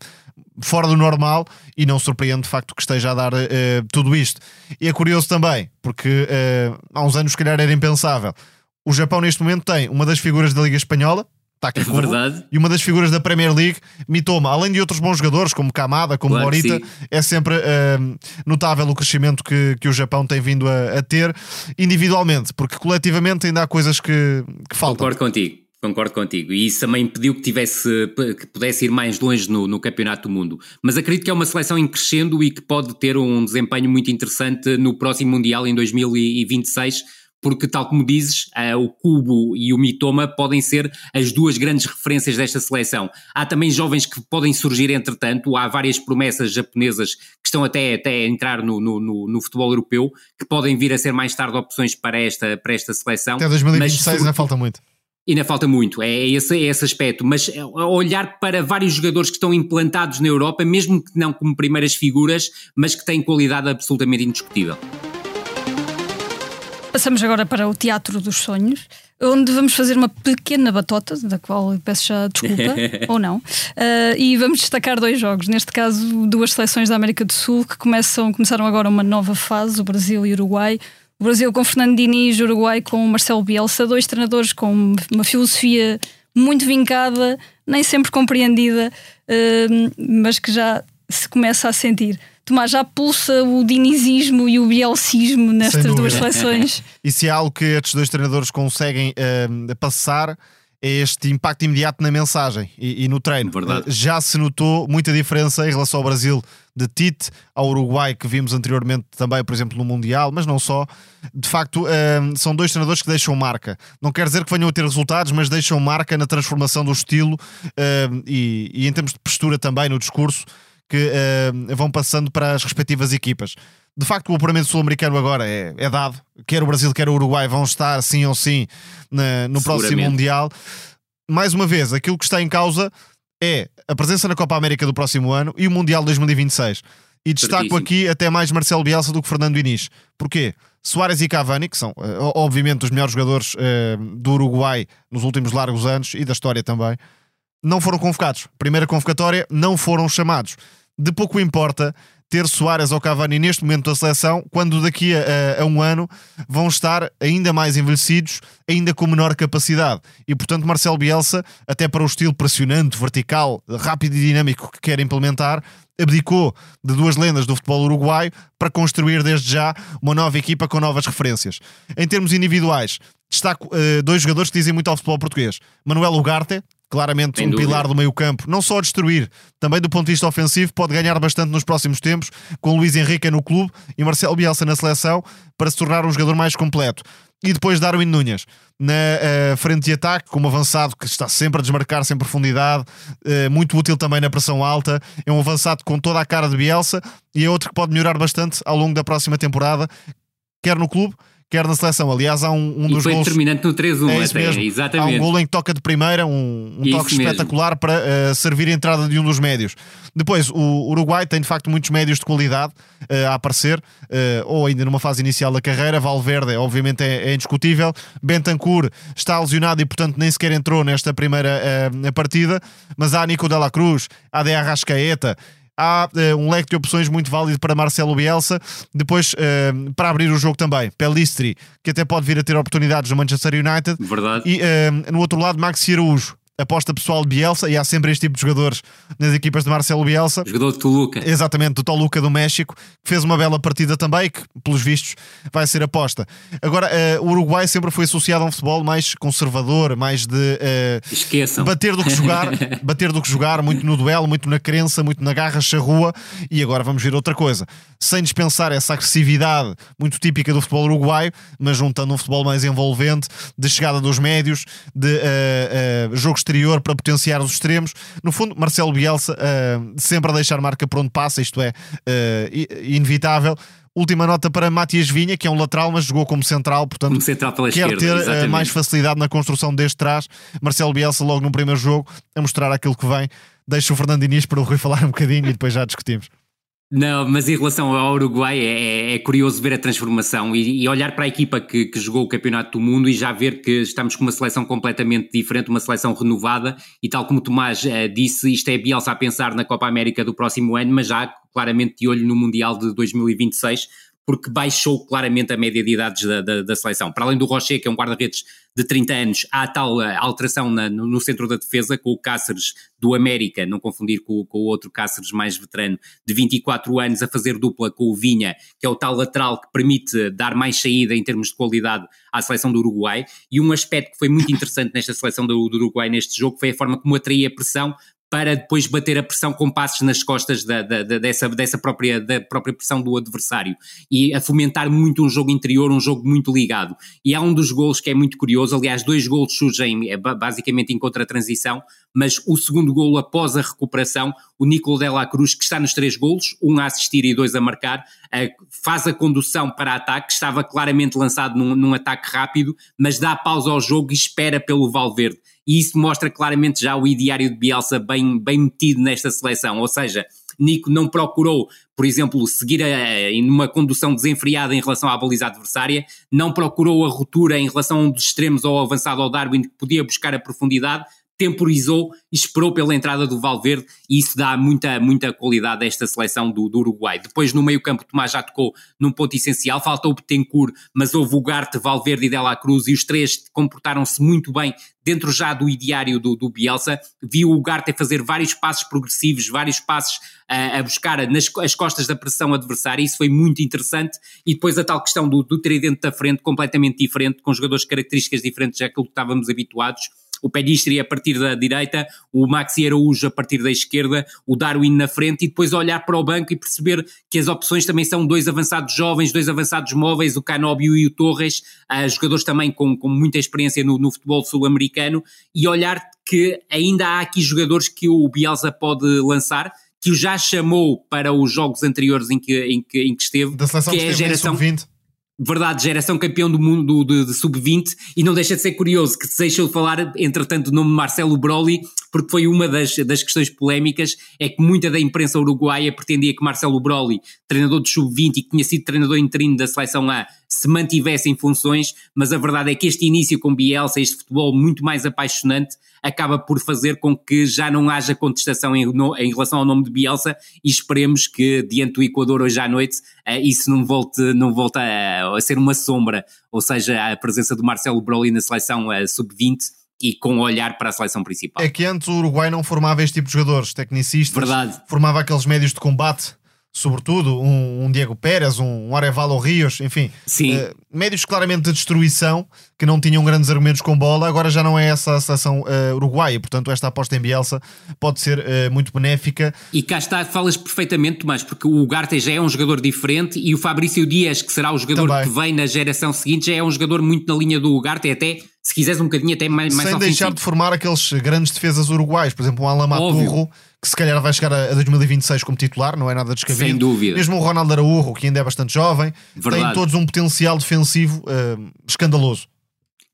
fora do normal e não surpreende de facto que esteja a dar uh, tudo isto. E é curioso também, porque uh, há uns anos, se calhar, era impensável. O Japão, neste momento, tem uma das figuras da Liga Espanhola, Taki é verdade. E uma das figuras da Premier League, Mitoma, além de outros bons jogadores como Kamada, como claro Morita, é sempre uh, notável o crescimento que, que o Japão tem vindo a, a, ter individualmente, porque coletivamente ainda há coisas que, que faltam. Concordo contigo. Concordo contigo. E isso também impediu que tivesse que pudesse ir mais longe no, no, Campeonato do Mundo. Mas acredito que é uma seleção em crescendo e que pode ter um desempenho muito interessante no próximo Mundial em 2026, porque, tal como dizes, o Cubo e o Mitoma podem ser as duas grandes referências desta seleção. Há também jovens que podem surgir, entretanto, há várias promessas japonesas que estão até, até a entrar no, no, no, no futebol europeu, que podem vir a ser mais tarde opções para esta, para esta seleção. Até 2026 mas, ainda falta muito. Ainda falta muito, é esse, é esse aspecto, mas é, olhar para vários jogadores que estão implantados na Europa, mesmo que não como primeiras figuras, mas que têm qualidade absolutamente indiscutível. Passamos agora para o Teatro dos Sonhos, onde vamos fazer uma pequena batota, da qual peço já desculpa, ou não, uh, e vamos destacar dois jogos. Neste caso, duas seleções da América do Sul que começam, começaram agora uma nova fase, o Brasil e o Uruguai. O Brasil com Fernando Diniz, o Uruguai com Marcelo Bielsa, dois treinadores com uma filosofia muito vincada, nem sempre compreendida, uh, mas que já se começa a sentir. Tomás já pulsa o dinizismo e o bielcismo nestas duas seleções. e se há algo que estes dois treinadores conseguem uh, passar este impacto imediato na mensagem e, e no treino. Verdade. Já se notou muita diferença em relação ao Brasil de Tite, ao Uruguai, que vimos anteriormente também, por exemplo, no Mundial, mas não só. De facto, um, são dois treinadores que deixam marca. Não quer dizer que venham a ter resultados, mas deixam marca na transformação do estilo um, e, e, em termos de postura também no discurso que vão passando para as respectivas equipas de facto, o apuramento sul-americano agora é, é, dado. Quer o Brasil, quer o Uruguai vão estar, sim ou sim, na, no próximo Mundial. Mais uma vez, aquilo que está em causa é a presença na Copa América do próximo ano e o Mundial 2026. E destaco Certíssimo. aqui até mais Marcelo Bielsa do que Fernando Inês. Porquê? Soares e Cavani, que são eh, obviamente os melhores jogadores uh, do Uruguai nos últimos largos anos e da história também, não foram convocados. Primeira convocatória, não foram chamados. De pouco importa ter Soares ou Cavani neste momento da seleção, quando daqui a, a, um ano vão estar ainda mais envelhecidos, ainda com menor capacidade. E portanto, Marcelo Bielsa, até para o estilo pressionante, vertical, rápido e dinâmico que quer implementar, abdicou de duas lendas do futebol uruguaio para construir desde já uma nova equipa com novas referências. Em termos individuais, destaco uh, dois jogadores que dizem muito ao futebol português: Manuel Ugarte, claramente Sem um dúvida. pilar do meio campo, não só a destruir, também do ponto de vista ofensivo, pode ganhar bastante nos próximos tempos, com Luís Henrique no clube e Marcelo Bielsa na seleção, para se tornar um jogador mais completo. E depois Darwin Nunes na uh, frente de ataque, como avançado que está sempre a desmarcar-se em profundidade, uh, muito útil também na pressão alta. É um avançado com toda a cara de Bielsa e é outro que pode melhorar bastante ao longo da próxima temporada, quer no clube, quer na seleção. Aliás, há um, um e dos foi gols. determinante no 3-1, é até, mesmo. exatamente. Há um gol em que toca de primeira, um, um toque espetacular para uh, servir a entrada de um dos médios. Depois, o Uruguai tem de facto muitos médios de qualidade uh, a aparecer, uh, ou ainda numa fase inicial da carreira. Valverde, obviamente, é, é indiscutível. Bentancur está lesionado e, portanto, nem sequer entrou nesta primeira partida. Mas há Nico Della Cruz, há De Arrascaeta há uh, um leque de opções muito válido para Marcelo Bielsa. Depois, uh, para abrir o jogo também, Pelistri, que até pode vir a ter oportunidades no Manchester United. Verdade. E uh, no outro lado, Maxi Araújo. Aposta pessoal de Bielsa, e há sempre este tipo de jogadores nas equipas de Marcelo Bielsa. jogador de Toluca. Exatamente, do Toluca do México, que fez uma bela partida também, que pelos vistos vai ser aposta. Agora, uh, o Uruguai sempre foi associado a um futebol mais conservador, mais de uh, Esqueçam. bater do que jogar, bater do que jogar, muito no duelo, muito na crença, muito na garra charrua, e agora vamos ver outra coisa. Sem dispensar essa agressividade muito típica do futebol uruguaio, mas juntando um futebol mais envolvente, de chegada dos médios, de uh, jogo exterior para potenciar os extremos. No fundo, Marcelo Bielsa uh, sempre a deixar marca por onde passa, isto é uh, inevitável. Última nota para Matias Vinha, que é um lateral, mas jogou como central, portanto como central pela quer ter uh, mais facilidade na construção deste trás. Marcelo Bielsa, logo no primeiro jogo, a mostrar aquilo que vem. Deixa o Fernando Inês para o Rui falar um bocadinho e depois já discutimos. Não, mas em relação ao Uruguai é, é, é curioso ver a transformação e, e olhar para a equipa que, que, jogou o Campeonato do Mundo e já ver que estamos com uma seleção completamente diferente, uma seleção renovada e tal como Tomás uh, disse, isto é Bielsa a pensar na Copa América do próximo ano, mas já claramente de olho no Mundial de 2026 porque baixou claramente a média de idades da, da, da seleção. Para além do Rocher, que é um guarda-redes de 30 anos, há tal eh, alteração na, no, no, centro da defesa, com o Cáceres do América, não confundir com, com, o outro Cáceres mais veterano, de 24 anos, a fazer dupla com o Vinha, que é o tal lateral que permite dar mais saída em termos de qualidade à seleção do Uruguai. E um aspecto que foi muito interessante nesta seleção do, do Uruguai neste jogo foi a forma como atraía pressão para depois bater a pressão com passos nas costas da, da, da, dessa, dessa própria, da própria pressão do adversário e a fomentar muito um jogo interior, um jogo muito ligado. E há um dos gols que é muito curioso, aliás, dois gols surgem é, basicamente em contra-transição, mas o segundo golo após a recuperação, o Nicolau Dela Cruz, que está nos três golos, um a assistir e dois a marcar, faz a condução para ataque, estava claramente lançado num, num ataque rápido, mas dá pausa ao jogo e espera pelo Valverde. E isso mostra claramente já o ideário de Bielsa bem, bem metido nesta seleção, ou seja, Nico não procurou, por exemplo, seguir a, numa condução desenfreada em relação à baliza adversária, não procurou a ruptura em relação a um dos extremos ou avançado ao Darwin que podia buscar a profundidade, temporizou e esperou pela entrada do Valverde e isso dá muita, muita qualidade a esta seleção do, do Uruguai. Depois no meio campo Tomás já tocou num ponto essencial, faltou o Betancourt, mas houve o Garte, Valverde e Dela Cruz e os três comportaram-se muito bem dentro já do ideário do, do Bielsa, viu o Garte fazer vários passos progressivos, vários passos a, a buscar nas as costas da pressão adversária, isso foi muito interessante, e depois a tal questão do, do tridente da frente, completamente diferente, com jogadores de características diferentes já que estávamos habituados, o Pedistri a partir da direita, o Maxi Araújo a partir da esquerda, o Darwin na frente e depois olhar para o banco e perceber que as opções também são dois avançados jovens, dois avançados móveis, o Canóbio e o Torres, uh, jogadores também com, com muita experiência no, no futebol sul-americano e olhar que ainda há aqui jogadores que o Bielsa pode lançar, que o já chamou para os jogos anteriores em que, em que, em que esteve, da seleção que, que é a geração 20 verdade, geração campeão do mundo de, de sub-20 e não deixa de ser curioso que se deixou de falar, entretanto, o nome Marcelo Broly, porque foi uma das, das questões polémicas, é que muita da imprensa uruguaia pretendia que Marcelo Broly, treinador de sub-20 e que tinha sido treinador interino da seleção A, se mantivesse em funções, mas a verdade é que este início com Bielsa, este futebol muito mais apaixonante, acaba por fazer com que já não haja contestação em, no, em relação ao nome de Bielsa e esperemos que diante do Equador hoje à noite uh, isso não volte, não volte a, a, ser uma sombra, ou seja, a presença do Marcelo Broly na seleção uh, sub-20 e com olhar para a seleção principal. É que antes o Uruguai não formava este tipo de jogadores, tecnicistas, Verdade. formava aqueles médios de combate sobretudo um, um, Diego Pérez, um, um Arevalo Rios, enfim, uh, médios claramente de destruição que não tinham grandes argumentos com bola. Agora já não é essa a seleção uh, uruguaia, portanto, esta aposta em Bielsa pode ser uh, muito benéfica. E cá está, falas perfeitamente, Tomás, porque o Ugarte já é um jogador diferente e o Fabrício Dias, que será o jogador Também. que vem na geração seguinte, já é um jogador muito na linha do Ugarte, até se quiseres um bocadinho até mais, Sem deixar de formar aqueles grandes defesas uruguais, por exemplo, um Alamaturro que se calhar vai chegar a 2026 como titular, não é nada descabido. Sem dúvida. Mesmo o Ronaldo Araújo, que ainda é bastante jovem, Verdade. tem todos um potencial defensivo uh, escandaloso.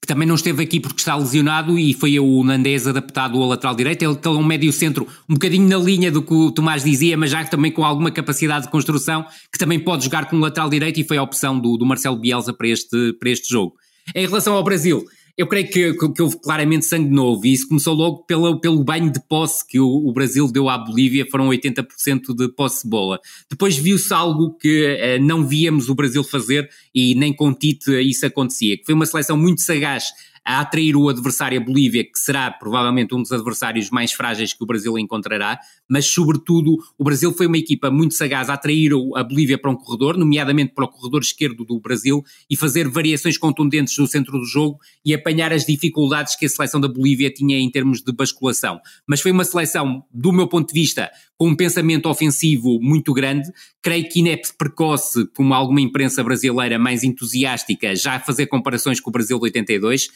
Que também não esteve aqui porque está lesionado e foi o Nandez adaptado ao lateral direito. Ele tem um médio centro um bocadinho na linha do que o Tomás dizia, mas já também com alguma capacidade de construção, que também pode jogar com o lateral direito e foi a opção do, do Marcelo Bielsa para este, para este jogo. Em relação ao Brasil, eu creio que, que, houve claramente sangue novo e isso começou logo pelo, pelo banho de posse que o, o Brasil deu à Bolívia, foram 80% de posse de bola. Depois viu-se algo que eh, não víamos o Brasil fazer e nem com Tite isso acontecia, que foi uma seleção muito sagaz a atrair o adversário a Bolívia, que será provavelmente um dos adversários mais frágeis que o Brasil encontrará, mas sobretudo o Brasil foi uma equipa muito sagaz a atrair a Bolívia para um corredor, nomeadamente para o corredor esquerdo do Brasil, e fazer variações contundentes no centro do jogo e apanhar as dificuldades que a seleção da Bolívia tinha em termos de basculação. Mas foi uma seleção, do meu ponto de vista, com um pensamento ofensivo muito grande, creio que inepte precoce, como alguma imprensa brasileira mais entusiástica, já a fazer comparações com o Brasil de 82,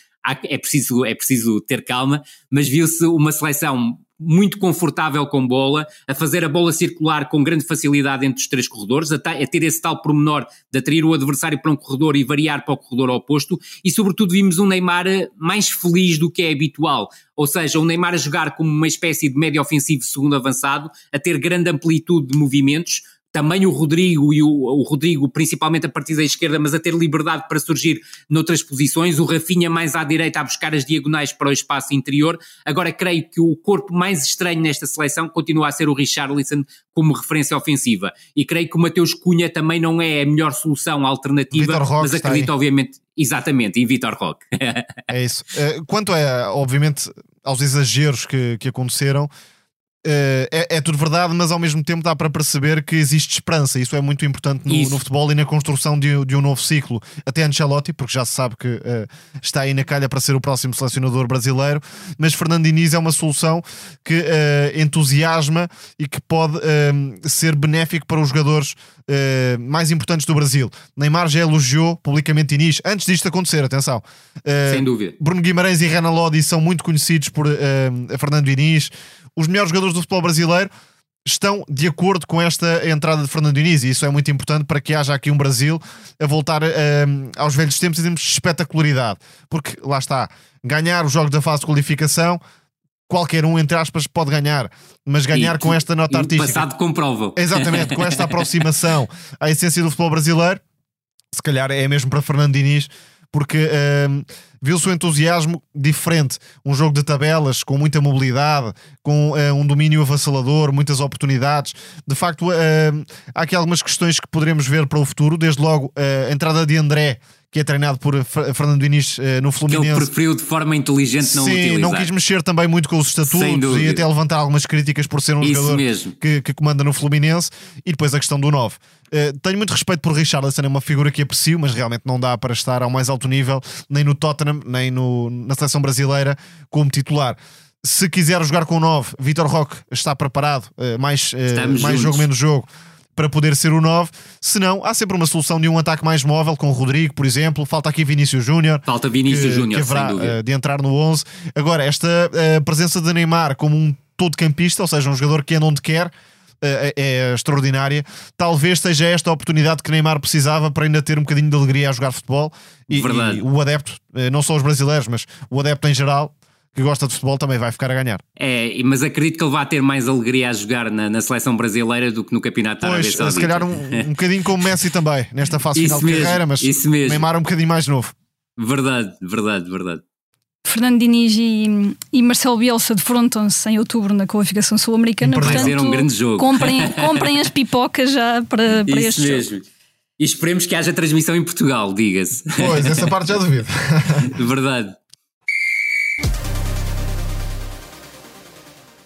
é preciso, é preciso ter calma, mas viu-se uma seleção muito confortável com bola, a fazer a bola circular com grande facilidade entre os três corredores, a, ter esse tal pormenor de atrair o adversário para um corredor e variar para o corredor oposto, e sobretudo vimos um Neymar mais feliz do que é habitual, ou seja, o Neymar a jogar como uma espécie de médio ofensivo segundo avançado, a ter grande amplitude de movimentos, também o Rodrigo e o, o, Rodrigo, principalmente a partir da esquerda, mas a ter liberdade para surgir noutras posições, o Rafinha mais à direita a buscar as diagonais para o espaço interior. Agora creio que o corpo mais estranho nesta seleção continua a ser o Richarlison como referência ofensiva. E creio que o Mateus Cunha também não é a melhor solução alternativa, mas acredito obviamente, exatamente, em Vitor Roque. é isso. Eh, quanto é, obviamente, aos exageros que, que aconteceram, é, é, tudo verdade, mas ao mesmo tempo dá para perceber que existe esperança. Isso é muito importante no, no futebol e na construção de, de, um novo ciclo. Até Ancelotti, porque já se sabe que uh, está aí na calha para ser o próximo selecionador brasileiro. Mas Fernando Diniz é uma solução que uh, entusiasma e que pode ser benéfico para os jogadores mais importantes do Brasil. Neymar já elogiou publicamente Diniz antes disto acontecer. Atenção, sem dúvida. Bruno Guimarães e Renan Lodi são muito conhecidos por Fernando Diniz os melhores jogadores do futebol brasileiro estão de acordo com esta entrada de Fernando Diniz e isso é muito importante para que haja aqui um Brasil a voltar uh, aos velhos tempos e termos espetacularidade, porque lá está, ganhar os jogos da fase de qualificação qualquer um, entre aspas, pode ganhar, mas ganhar e, com esta nota artística. passado comprova. Exatamente, com esta aproximação à essência do futebol brasileiro, se calhar é mesmo para Fernando Diniz porque uh, viu-se o entusiasmo diferente. Um jogo de tabelas com muita mobilidade, com uh, um domínio avassalador, muitas oportunidades. De facto, uh, há aqui algumas questões que poderemos ver para o futuro. Desde logo, a entrada de André que é treinado por Fernando Diniz uh, no Fluminense. Que ele preferiu de forma inteligente não Sim, utilizar. não quis mexer também muito com os estatutos e até levantar algumas críticas por ser um Isso jogador que, que, comanda no Fluminense. E depois a questão do 9. Uh, eh, tenho muito respeito por Richarlison, é uma figura que aprecio, mas realmente não dá para estar ao mais alto nível, nem no Tottenham, nem no, na seleção brasileira como titular. Se quiser jogar com o 9, Vitor Roque está preparado, uh, mais, mais jogo, menos jogo para poder ser o 9. Se não, há sempre uma solução de um ataque mais móvel, com o Rodrigo, por exemplo. Falta aqui Vinícius Júnior. Falta Vinícius Júnior, dúvida. Uh, de entrar no 11. Agora, esta uh, presença de Neymar como um todo-campista, ou seja, um jogador que anda onde quer, é, é, extraordinária. Talvez seja esta a oportunidade que Neymar precisava para ainda ter um bocadinho de alegria a jogar futebol. E, e o adepto, não só os brasileiros, mas o adepto em geral, que gosta de futebol também vai ficar a ganhar. É, mas acredito que ele vai ter mais alegria a jogar na, na seleção brasileira do que no Campeonato pois, Arábia Saudita. se calhar um, um bocadinho como Messi também, nesta fase final mesmo, de carreira, mas isso. Neymar é um bocadinho mais novo. Verdade, verdade, verdade. Fernando Diniz e, e Marcelo Bielsa defrontam-se em outubro na qualificação sul-americana. Vai ser um grande jogo. Comprem, comprem as pipocas já para, para Isso este mesmo. Jogo. E esperemos que haja transmissão em Portugal, diga-se. Pois, essa parte já duvido. Verdade.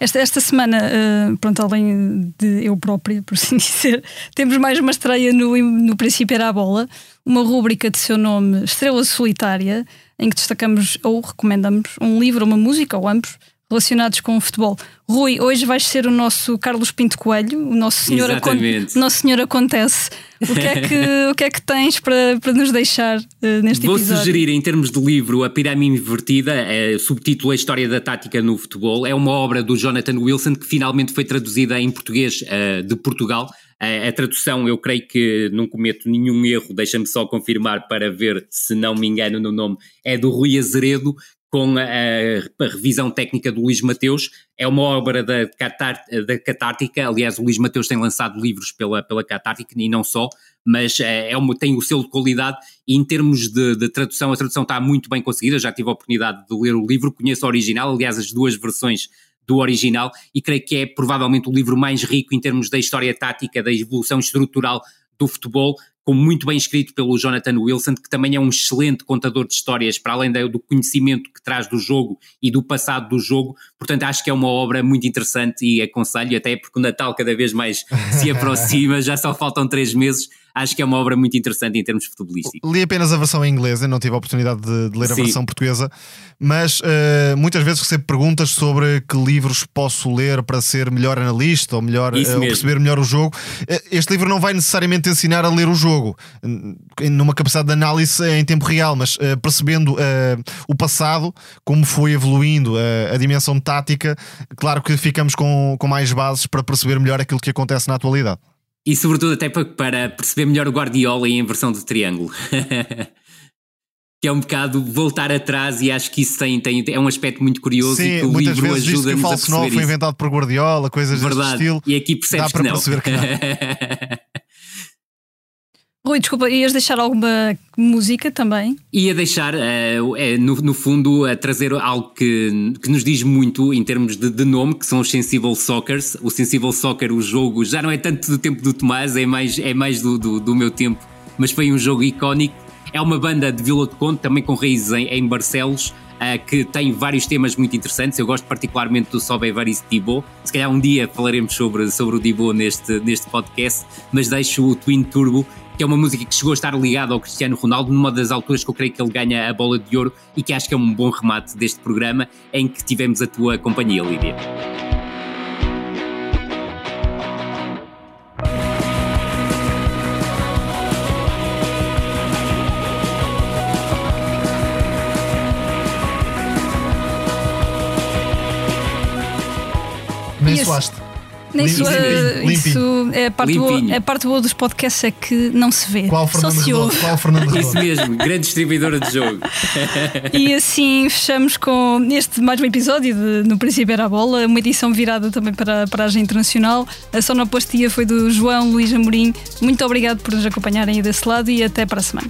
Esta, esta semana, uh, pronto, além de eu própria, por assim dizer, temos mais uma estreia no, no Princípio Era a Bola, uma rúbrica de seu nome Estrela Solitária, em que destacamos ou recomendamos um livro, uma música, ou ambos, relacionados com o futebol. Rui, hoje vais ser o nosso Carlos Pinto Coelho, o nosso senhor, acon nosso senhor acontece. O que é que, o que, é que tens para, para nos deixar uh, neste Vou episódio? Vou sugerir, em termos de livro, A Pirâmide Invertida, é, subtítulo A História da Tática no Futebol. É uma obra do Jonathan Wilson que finalmente foi traduzida em português uh, de Portugal. A, a tradução, eu creio que não cometo nenhum erro, deixa-me só confirmar para ver se não me engano no nome, é do Rui Azeredo, com a, a, revisão técnica do Luís Mateus. É uma obra da, Catar, da Catártica, aliás, o Luís Mateus tem lançado livros pela, pela Catártica e não só, mas é, é uma, tem o selo de qualidade e em termos de, de, tradução, a tradução está muito bem conseguida. Já tive a oportunidade de ler o livro, conheço o original, aliás, as duas versões do original, e creio que é provavelmente o livro mais rico em termos da história tática, da evolução estrutural do futebol com muito bem escrito pelo Jonathan Wilson, que também é um excelente contador de histórias, para além do conhecimento que traz do jogo e do passado do jogo. Portanto, acho que é uma obra muito interessante e aconselho, até porque o Natal cada vez mais se aproxima, já só faltam três meses acho que é uma obra muito interessante em termos futebolísticos. Li apenas a versão em inglês, não tive a oportunidade de, de ler a Sim. versão portuguesa, mas uh, muitas vezes recebo perguntas sobre que livros posso ler para ser melhor analista ou, melhor, uh, ou perceber melhor o jogo. Uh, este livro não vai necessariamente ensinar a ler o jogo numa capacidade de análise em tempo real, mas percebendo o passado, como foi evoluindo a dimensão tática, claro que ficamos com, com mais bases para perceber melhor aquilo que acontece na atualidade. E sobretudo até para, perceber melhor o Guardiola em versão de triângulo. que é um bocado voltar atrás e acho que isso tem, tem, é um aspecto muito curioso Sim, e que o muitas livro vezes ajuda que o falso 9 foi inventado por Guardiola, coisas Verdade. deste estilo. E aqui percebes Dá para que não. perceber que não. Rui, desculpa, ias deixar alguma música também? Ia deixar, uh, é, no, no, fundo, a trazer algo que, que nos diz muito em termos de, de, nome, que são os Sensible Soccers. O Sensible Soccer, o jogo, já não é tanto do tempo do Tomás, é mais, é mais do, do, do meu tempo, mas foi um jogo icónico. É uma banda de Vila de Conde, também com raízes em, em Barcelos, uh, que tem vários temas muito interessantes. Eu gosto particularmente do Sobe Evaristo Dibo. Se calhar um dia falaremos sobre, sobre o Dibo neste, neste podcast, mas deixo o Twin Turbo que é uma música que chegou a estar ligada ao Cristiano Ronaldo numa das alturas que eu creio que ele ganha a bola de ouro e que acho que é um bom remate deste programa em que tivemos a tua companhia, Lídia. Suaste. Nem isso, isso é, a parte boa, a parte boa dos podcasts é que não se vê. Qual Fernando Só se ouve. Qual Fernando Isso mesmo, grande distribuidora de jogo. e assim fechamos com este mais um episódio de No Princípio Era a Bola, uma edição virada também para, para a Agente Internacional. A sonoplastia foi do João Luís Amorim. Muito obrigado por nos acompanharem aí desse lado e até para a semana.